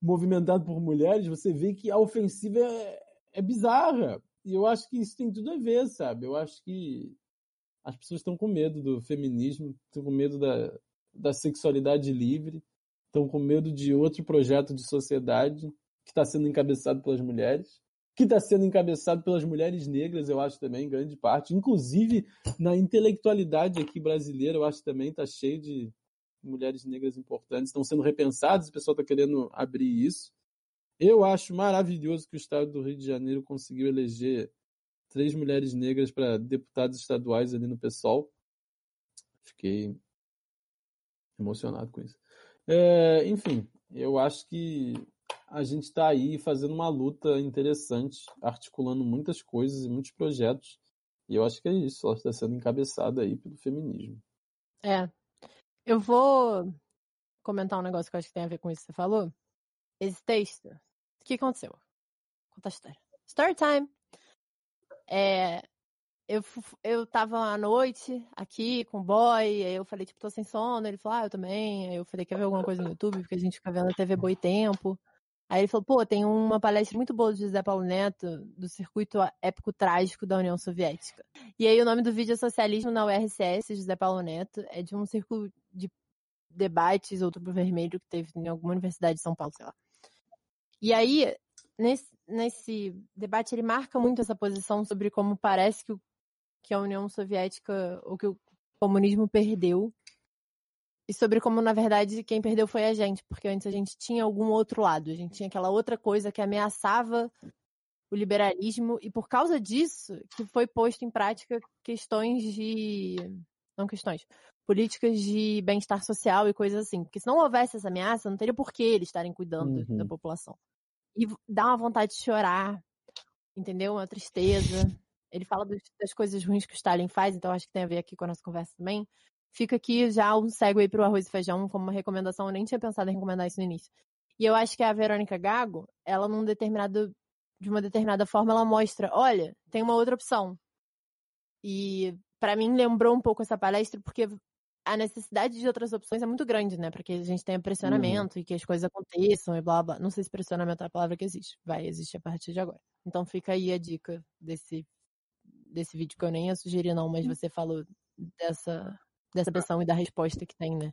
Speaker 2: movimentado por mulheres, você vê que a ofensiva é, é bizarra. E eu acho que isso tem tudo a ver, sabe? Eu acho que as pessoas estão com medo do feminismo, estão com medo da, da sexualidade livre, estão com medo de outro projeto de sociedade que está sendo encabeçado pelas mulheres, que está sendo encabeçado pelas mulheres negras, eu acho também, grande parte. Inclusive, na intelectualidade aqui brasileira, eu acho também está cheio de mulheres negras importantes, estão sendo repensadas, o pessoal está querendo abrir isso. Eu acho maravilhoso que o estado do Rio de Janeiro conseguiu eleger três mulheres negras para deputados estaduais ali no PSOL. Fiquei emocionado com isso. É, enfim, eu acho que a gente está aí fazendo uma luta interessante, articulando muitas coisas e muitos projetos. E eu acho que é isso, ela está sendo encabeçada aí pelo feminismo.
Speaker 1: É. Eu vou comentar um negócio que eu acho que tem a ver com isso que você falou. Esse texto o que aconteceu? Conta a história. Story time. É, eu, eu tava à noite aqui com o boy, aí eu falei, tipo, tô sem sono. Ele falou, ah, eu também. Aí eu falei, quer ver alguma coisa no YouTube? Porque a gente fica vendo a TV Boi Tempo. Aí ele falou, pô, tem uma palestra muito boa do José Paulo Neto, do circuito épico trágico da União Soviética. E aí o nome do vídeo é Socialismo na URSS, José Paulo Neto. É de um círculo de debates, outubro vermelho, que teve em alguma universidade de São Paulo, sei lá. E aí, nesse, nesse debate, ele marca muito essa posição sobre como parece que, o, que a União Soviética, ou que o comunismo perdeu, e sobre como, na verdade, quem perdeu foi a gente, porque antes a gente tinha algum outro lado, a gente tinha aquela outra coisa que ameaçava o liberalismo, e por causa disso que foi posto em prática questões de. não questões, políticas de bem-estar social e coisas assim. Porque se não houvesse essa ameaça, não teria por que eles estarem cuidando uhum. da população e dá uma vontade de chorar, entendeu? Uma tristeza. Ele fala das coisas ruins que o Stalin faz, então acho que tem a ver aqui com a nossa conversa também. Fica aqui já um segue para o arroz e feijão como uma recomendação. Eu nem tinha pensado em recomendar isso no início. E eu acho que a Verônica Gago, ela num determinado, de uma determinada forma, ela mostra, olha, tem uma outra opção. E para mim lembrou um pouco essa palestra, porque a necessidade de outras opções é muito grande, né? Para que a gente tenha pressionamento uhum. e que as coisas aconteçam e blá blá. Não sei se pressionamento é a palavra que existe. Vai existir a partir de agora. Então fica aí a dica desse, desse vídeo que eu nem ia sugerir, não, mas você falou dessa, dessa pressão e da resposta que tem, né?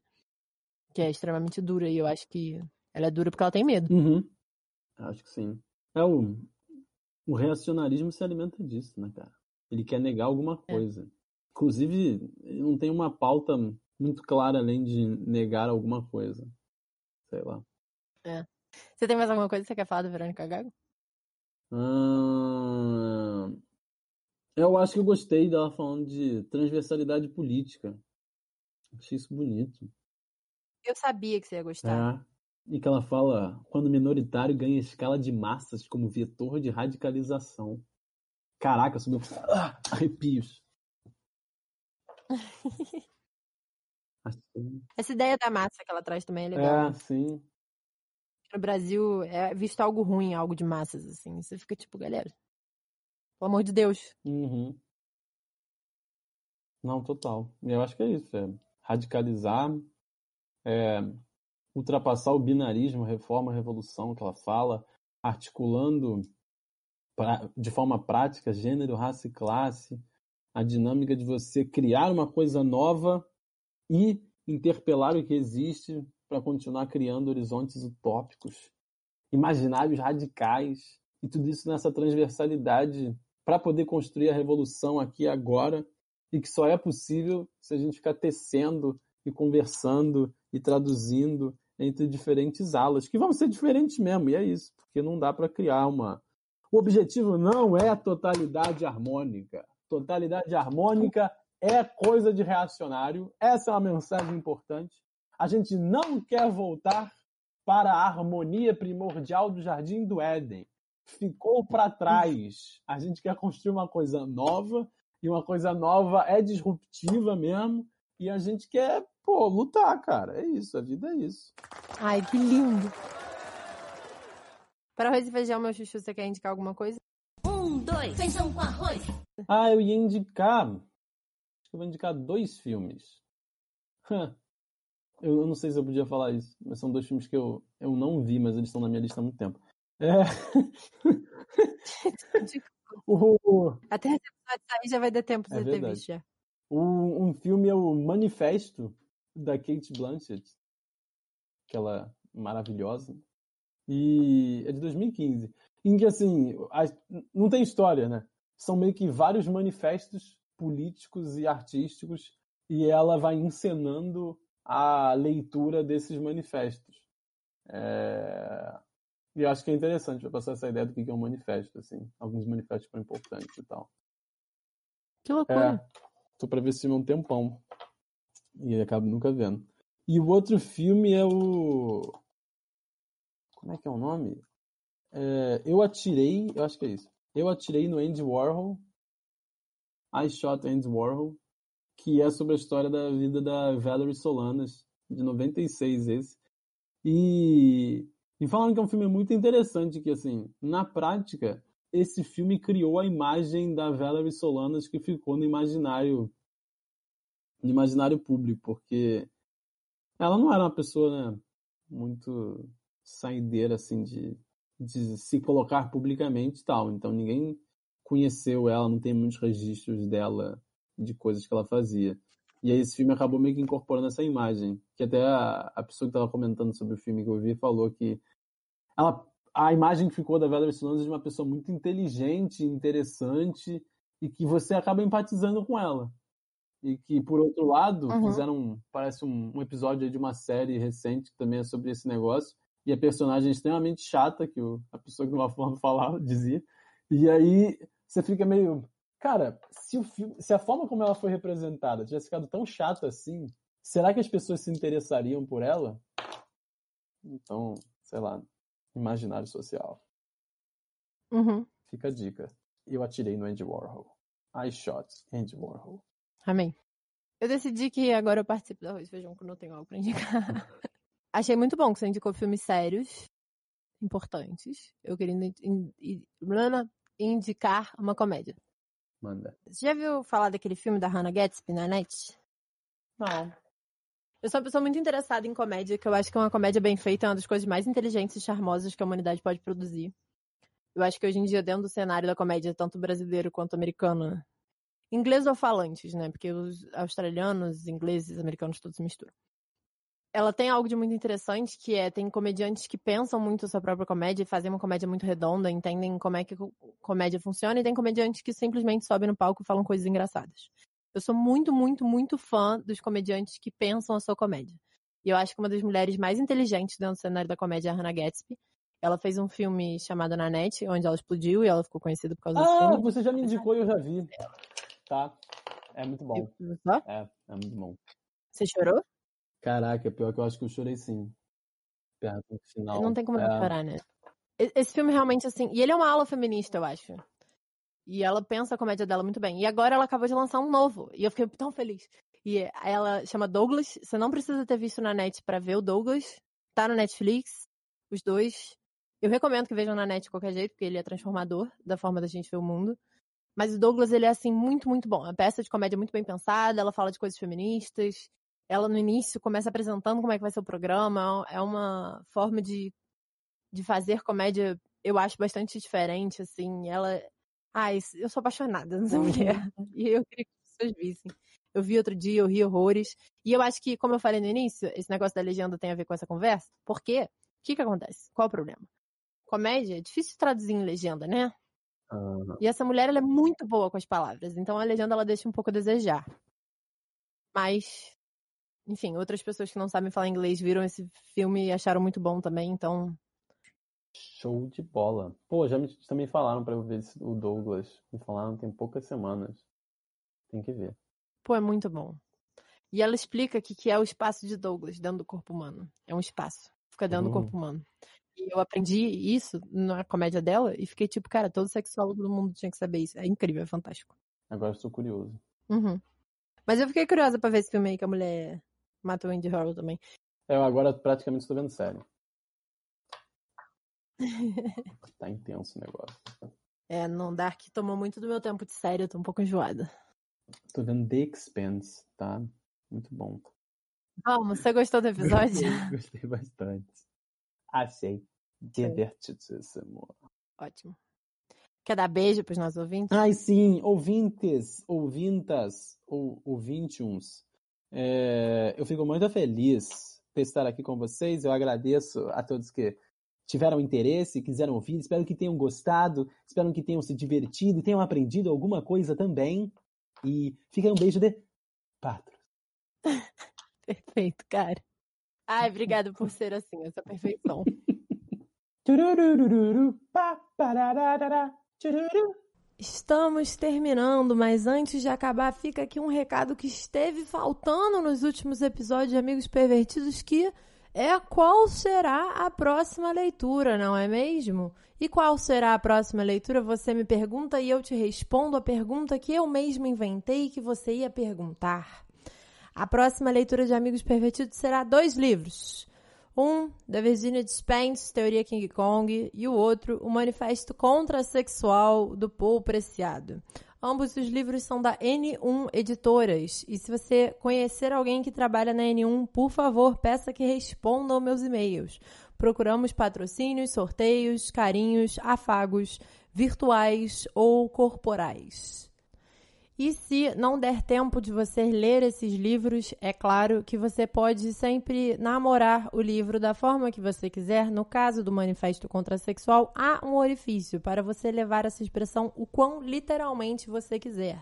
Speaker 1: Que é extremamente dura. E eu acho que ela é dura porque ela tem medo.
Speaker 2: Uhum. Acho que sim. É o, o reacionarismo se alimenta disso, né, cara? Ele quer negar alguma é. coisa. É. Inclusive, não tem uma pauta muito clara além de negar alguma coisa. Sei lá.
Speaker 1: É. Você tem mais alguma coisa que você quer falar do Verônica Gago?
Speaker 2: Hum... Eu acho que eu gostei dela falando de transversalidade política. Achei isso bonito.
Speaker 1: Eu sabia que você ia gostar.
Speaker 2: É. E que ela fala quando o minoritário ganha escala de massas como vetor de radicalização. Caraca, subiu ah, arrepios.
Speaker 1: Assim. Essa ideia da massa que ela traz também é legal.
Speaker 2: É, sim.
Speaker 1: No Brasil é visto algo ruim, algo de massas, assim. Você fica tipo, galera, pelo amor de Deus.
Speaker 2: Uhum. Não, total. Eu acho que é isso, é radicalizar, é, ultrapassar o binarismo, reforma, revolução que ela fala, articulando pra, de forma prática gênero, raça e classe, a dinâmica de você criar uma coisa nova e interpelar o que existe para continuar criando horizontes utópicos, imaginários radicais, e tudo isso nessa transversalidade para poder construir a revolução aqui agora, e que só é possível se a gente ficar tecendo e conversando e traduzindo entre diferentes alas, que vão ser diferentes mesmo, e é isso, porque não dá para criar uma. O objetivo não é totalidade harmônica. Totalidade harmônica é coisa de reacionário. Essa é uma mensagem importante. A gente não quer voltar para a harmonia primordial do Jardim do Éden. Ficou para trás. A gente quer construir uma coisa nova e uma coisa nova é disruptiva mesmo. E a gente quer, pô, lutar, cara. É isso, a vida é isso.
Speaker 1: Ai, que lindo. Para arroz e feijão, meu chuchu, você quer indicar alguma coisa?
Speaker 5: Um, dois, feijão com arroz.
Speaker 2: Ah, eu ia indicar. Acho que eu vou indicar dois filmes. Eu, eu não sei se eu podia falar isso, mas são dois filmes que eu, eu não vi, mas eles estão na minha lista há muito tempo. É. o,
Speaker 1: Até episódio sair já vai dar tempo de
Speaker 2: É
Speaker 1: ter visto já.
Speaker 2: Um, um filme é o Manifesto, da Kate Blanchett, aquela maravilhosa, e é de 2015, em que, assim, não tem história, né? São meio que vários manifestos políticos e artísticos, e ela vai encenando a leitura desses manifestos. É, E eu acho que é interessante pra passar essa ideia do que é um manifesto, assim. Alguns manifestos foram importantes e tal.
Speaker 1: Que loucura.
Speaker 2: É, tô pra ver esse filme há um tempão. E acabo nunca vendo. E o outro filme é o. Como é que é o nome? É, eu atirei, eu acho que é isso. Eu atirei no Andy Warhol. I Shot Andy Warhol. Que é sobre a história da vida da Valerie Solanas, de 96 esse. E, e falaram que é um filme muito interessante, que assim, na prática, esse filme criou a imagem da Valerie Solanas que ficou no imaginário no imaginário público, porque ela não era uma pessoa né, muito saideira assim de, de se colocar publicamente e tal. Então ninguém conheceu ela, não tem muitos registros dela de coisas que ela fazia. E aí esse filme acabou meio que incorporando essa imagem, que até a, a pessoa que estava comentando sobre o filme que eu vi falou que ela a imagem que ficou da Valerie Solanas é de uma pessoa muito inteligente, interessante e que você acaba empatizando com ela. E que, por outro lado,
Speaker 1: Uhum.
Speaker 2: fizeram, parece um, um episódio de uma série recente que também é sobre esse negócio. E a personagem é extremamente chata, que o- a pessoa que não forma falava, dizia. E aí você fica meio. Cara, se, o filme, se a forma como ela foi representada tivesse ficado tão chata assim, será que as pessoas se interessariam por ela? Então, sei lá, imaginário social.
Speaker 1: Uhum.
Speaker 2: Fica a dica. Eu atirei no Andy Warhol. I shot Andy Warhol.
Speaker 1: Amém. Eu decidi que agora eu participo do Arroz Feijão quando eu tenho algo pra indicar. Achei muito bom que você indicou filmes sérios, importantes. Eu queria in- in- indicar uma comédia.
Speaker 2: Manda.
Speaker 1: Você já viu falar daquele filme da Hannah Gatsby na net?
Speaker 2: Não.
Speaker 1: Eu sou uma pessoa muito interessada em comédia, que eu acho que uma comédia bem feita é uma das coisas mais inteligentes e charmosas que a humanidade pode produzir. Eu acho que hoje em dia, dentro do cenário da comédia, tanto brasileiro quanto americano, inglês ou falantes, né? Porque os australianos, ingleses, americanos, todos misturam. Ela tem algo de muito interessante, que é, tem comediantes que pensam muito a sua própria comédia e fazem uma comédia muito redonda, entendem como é que co- comédia funciona, e tem comediantes que simplesmente sobem no palco e falam coisas engraçadas. Eu sou muito, muito, muito fã dos comediantes que pensam a sua comédia. E eu acho que uma das mulheres mais inteligentes dentro do cenário da comédia é a Hannah Gatsby. Ela fez um filme chamado Nanette, onde ela explodiu e ela ficou conhecida por causa do
Speaker 2: Ah,
Speaker 1: filme.
Speaker 2: você já me indicou e eu já vi. Tá. É muito bom. É, é muito bom.
Speaker 1: Você chorou?
Speaker 2: Caraca, pior que eu acho que eu chorei sim. Perto do final.
Speaker 1: Não tem como não
Speaker 2: É.
Speaker 1: chorar, né? Esse filme realmente, assim. E ele é uma ala feminista, eu acho. E ela pensa a comédia dela muito bem. E agora ela acabou de lançar um novo. E eu fiquei tão feliz. E ela chama Douglas. Você não precisa ter visto na net pra ver o Douglas. Tá no Netflix. Os dois. Eu recomendo que vejam na net de qualquer jeito, porque ele é transformador da forma da gente ver o mundo. Mas o Douglas, ele é, assim, muito, muito bom. É uma peça de comédia muito bem pensada. Ela fala de coisas feministas. Ela, no início, começa apresentando como é que vai ser o programa. É uma forma de de fazer comédia, eu acho bastante diferente, assim. Ela. Ai, eu sou apaixonada nessa mulher. E eu queria que as pessoas vissem. Eu vi outro dia, eu ri horrores. E eu acho que, como eu falei no início, esse negócio da legenda tem a ver com essa conversa. Por quê? O que que acontece? Qual o problema? Comédia é difícil de traduzir em legenda, né?
Speaker 2: Ah,
Speaker 1: E essa mulher, ela é muito boa com as palavras. Então a legenda, ela deixa um pouco a desejar. Mas, enfim, outras pessoas que não sabem falar inglês viram esse filme e acharam muito bom também. Então,
Speaker 2: show de bola. Pô, já me também falaram pra eu ver o Douglas. Me falaram tem poucas semanas. Tem que ver.
Speaker 1: Pô, é muito bom. E ela explica que que é o espaço de Douglas dentro do corpo humano. É um espaço. Fica dentro do
Speaker 2: Uhum.
Speaker 1: corpo humano. E eu aprendi isso na comédia dela e fiquei tipo, cara, todo sexólogo do mundo tinha que saber isso. É incrível, é fantástico.
Speaker 2: Agora estou curioso.
Speaker 1: Uhum. Mas eu fiquei curiosa pra ver esse filme aí que a mulher matou o Andy Harrow também.
Speaker 2: Eu agora praticamente estou vendo série. Tá intenso o negócio.
Speaker 1: É, não, Dark tomou muito do meu tempo de série, eu tô um pouco enjoada.
Speaker 2: Tô vendo The Expanse, tá? Muito bom.
Speaker 1: Vamos, você gostou do episódio?
Speaker 2: Gostei, bastante. Achei divertidíssimo.
Speaker 1: Ótimo. Quer dar beijo pros nossos ouvintes?
Speaker 2: Ai, sim, ouvintes, ouvintas, ou ouvintiums. É, eu fico muito feliz por estar aqui com vocês. Eu agradeço a todos que tiveram interesse, quiseram ouvir. Espero que tenham gostado, espero que tenham se divertido e tenham aprendido alguma coisa também. E fica aí um beijo de Patros.
Speaker 1: Perfeito, cara. Ai, obrigado por ser assim, essa perfeição. Estamos terminando, mas antes de acabar, fica aqui um recado que esteve faltando nos últimos episódios de Amigos Pervertidos, que é qual será a próxima leitura, não é mesmo? E qual será a próxima leitura? Você me pergunta e eu te respondo a pergunta que eu mesmo inventei que você ia perguntar. A próxima leitura de Amigos Pervertidos será dois livros. Um, da Virginia Despentes, Teoria King Kong, e o outro, O Manifesto Contra-Sexual, do Paul Preciado. Ambos os livros são da N1 Editoras. E se você conhecer alguém que trabalha na N1, por favor, peça que responda meus e-mails. Procuramos patrocínios, sorteios, carinhos, afagos, virtuais ou corporais. E se não der tempo de você ler esses livros, é claro que você pode sempre namorar o livro da forma que você quiser. No caso do Manifesto Contrasexual, há um orifício para você levar essa expressão o quão literalmente você quiser.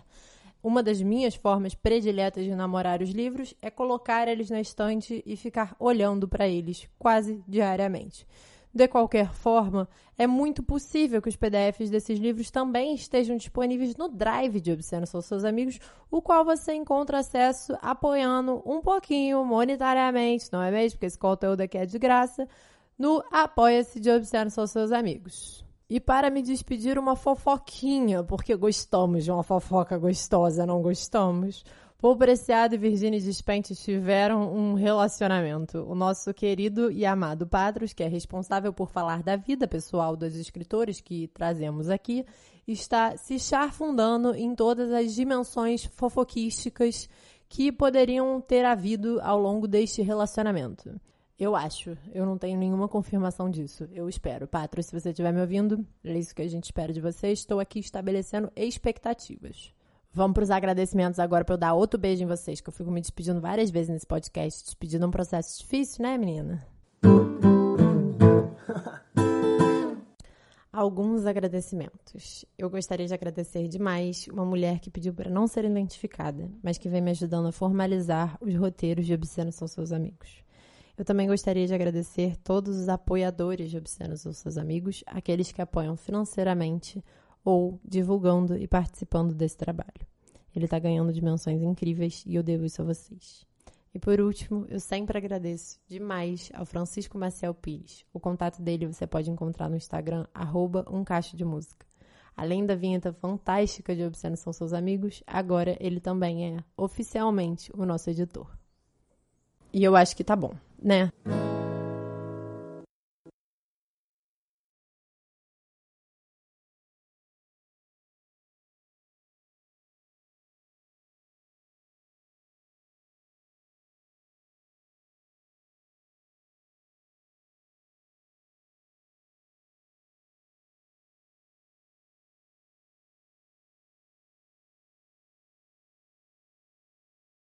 Speaker 1: Uma das minhas formas prediletas de namorar os livros é colocar eles na estante e ficar olhando para eles quase diariamente. De qualquer forma, é muito possível que os PDFs desses livros também estejam disponíveis no Drive de Obsceno São Seus Amigos, o qual você encontra acesso apoiando um pouquinho monetariamente, não é mesmo? Porque esse conteúdo aqui é de graça, no Apoia-se de Obsceno São Seus Amigos. E para me despedir, uma fofoquinha, porque gostamos de uma fofoca gostosa, não gostamos? Paul Preciado e Virginia Despentes tiveram um relacionamento. O nosso querido e amado Patros, que é responsável por falar da vida pessoal dos escritores que trazemos aqui, está se charfundando em todas as dimensões fofoquísticas que poderiam ter havido ao longo deste relacionamento. Eu acho. Eu não tenho nenhuma confirmação disso. Eu espero. Patros, se você estiver me ouvindo, é isso que a gente espera de você. Estou aqui estabelecendo expectativas. Vamos para os agradecimentos agora para eu dar outro beijo em vocês, que eu fico me despedindo várias vezes nesse podcast. Despedindo é um processo difícil, né, menina? Alguns agradecimentos. Eu gostaria de agradecer demais uma mulher que pediu para não ser identificada, mas que vem me ajudando a formalizar os roteiros de Obsceno São Seus Amigos. Eu também gostaria de agradecer todos os apoiadores de Obsceno São Seus Amigos, aqueles que apoiam financeiramente ou divulgando e participando desse trabalho. Ele está ganhando dimensões incríveis e eu devo isso a vocês. E por último, eu sempre agradeço demais ao Francisco Maciel Pires. O contato dele você pode encontrar no Instagram, arroba um cacho de música. Além da vinheta fantástica de Obsceno São Seus Amigos, agora ele também é oficialmente o nosso editor. E eu acho que tá bom, né?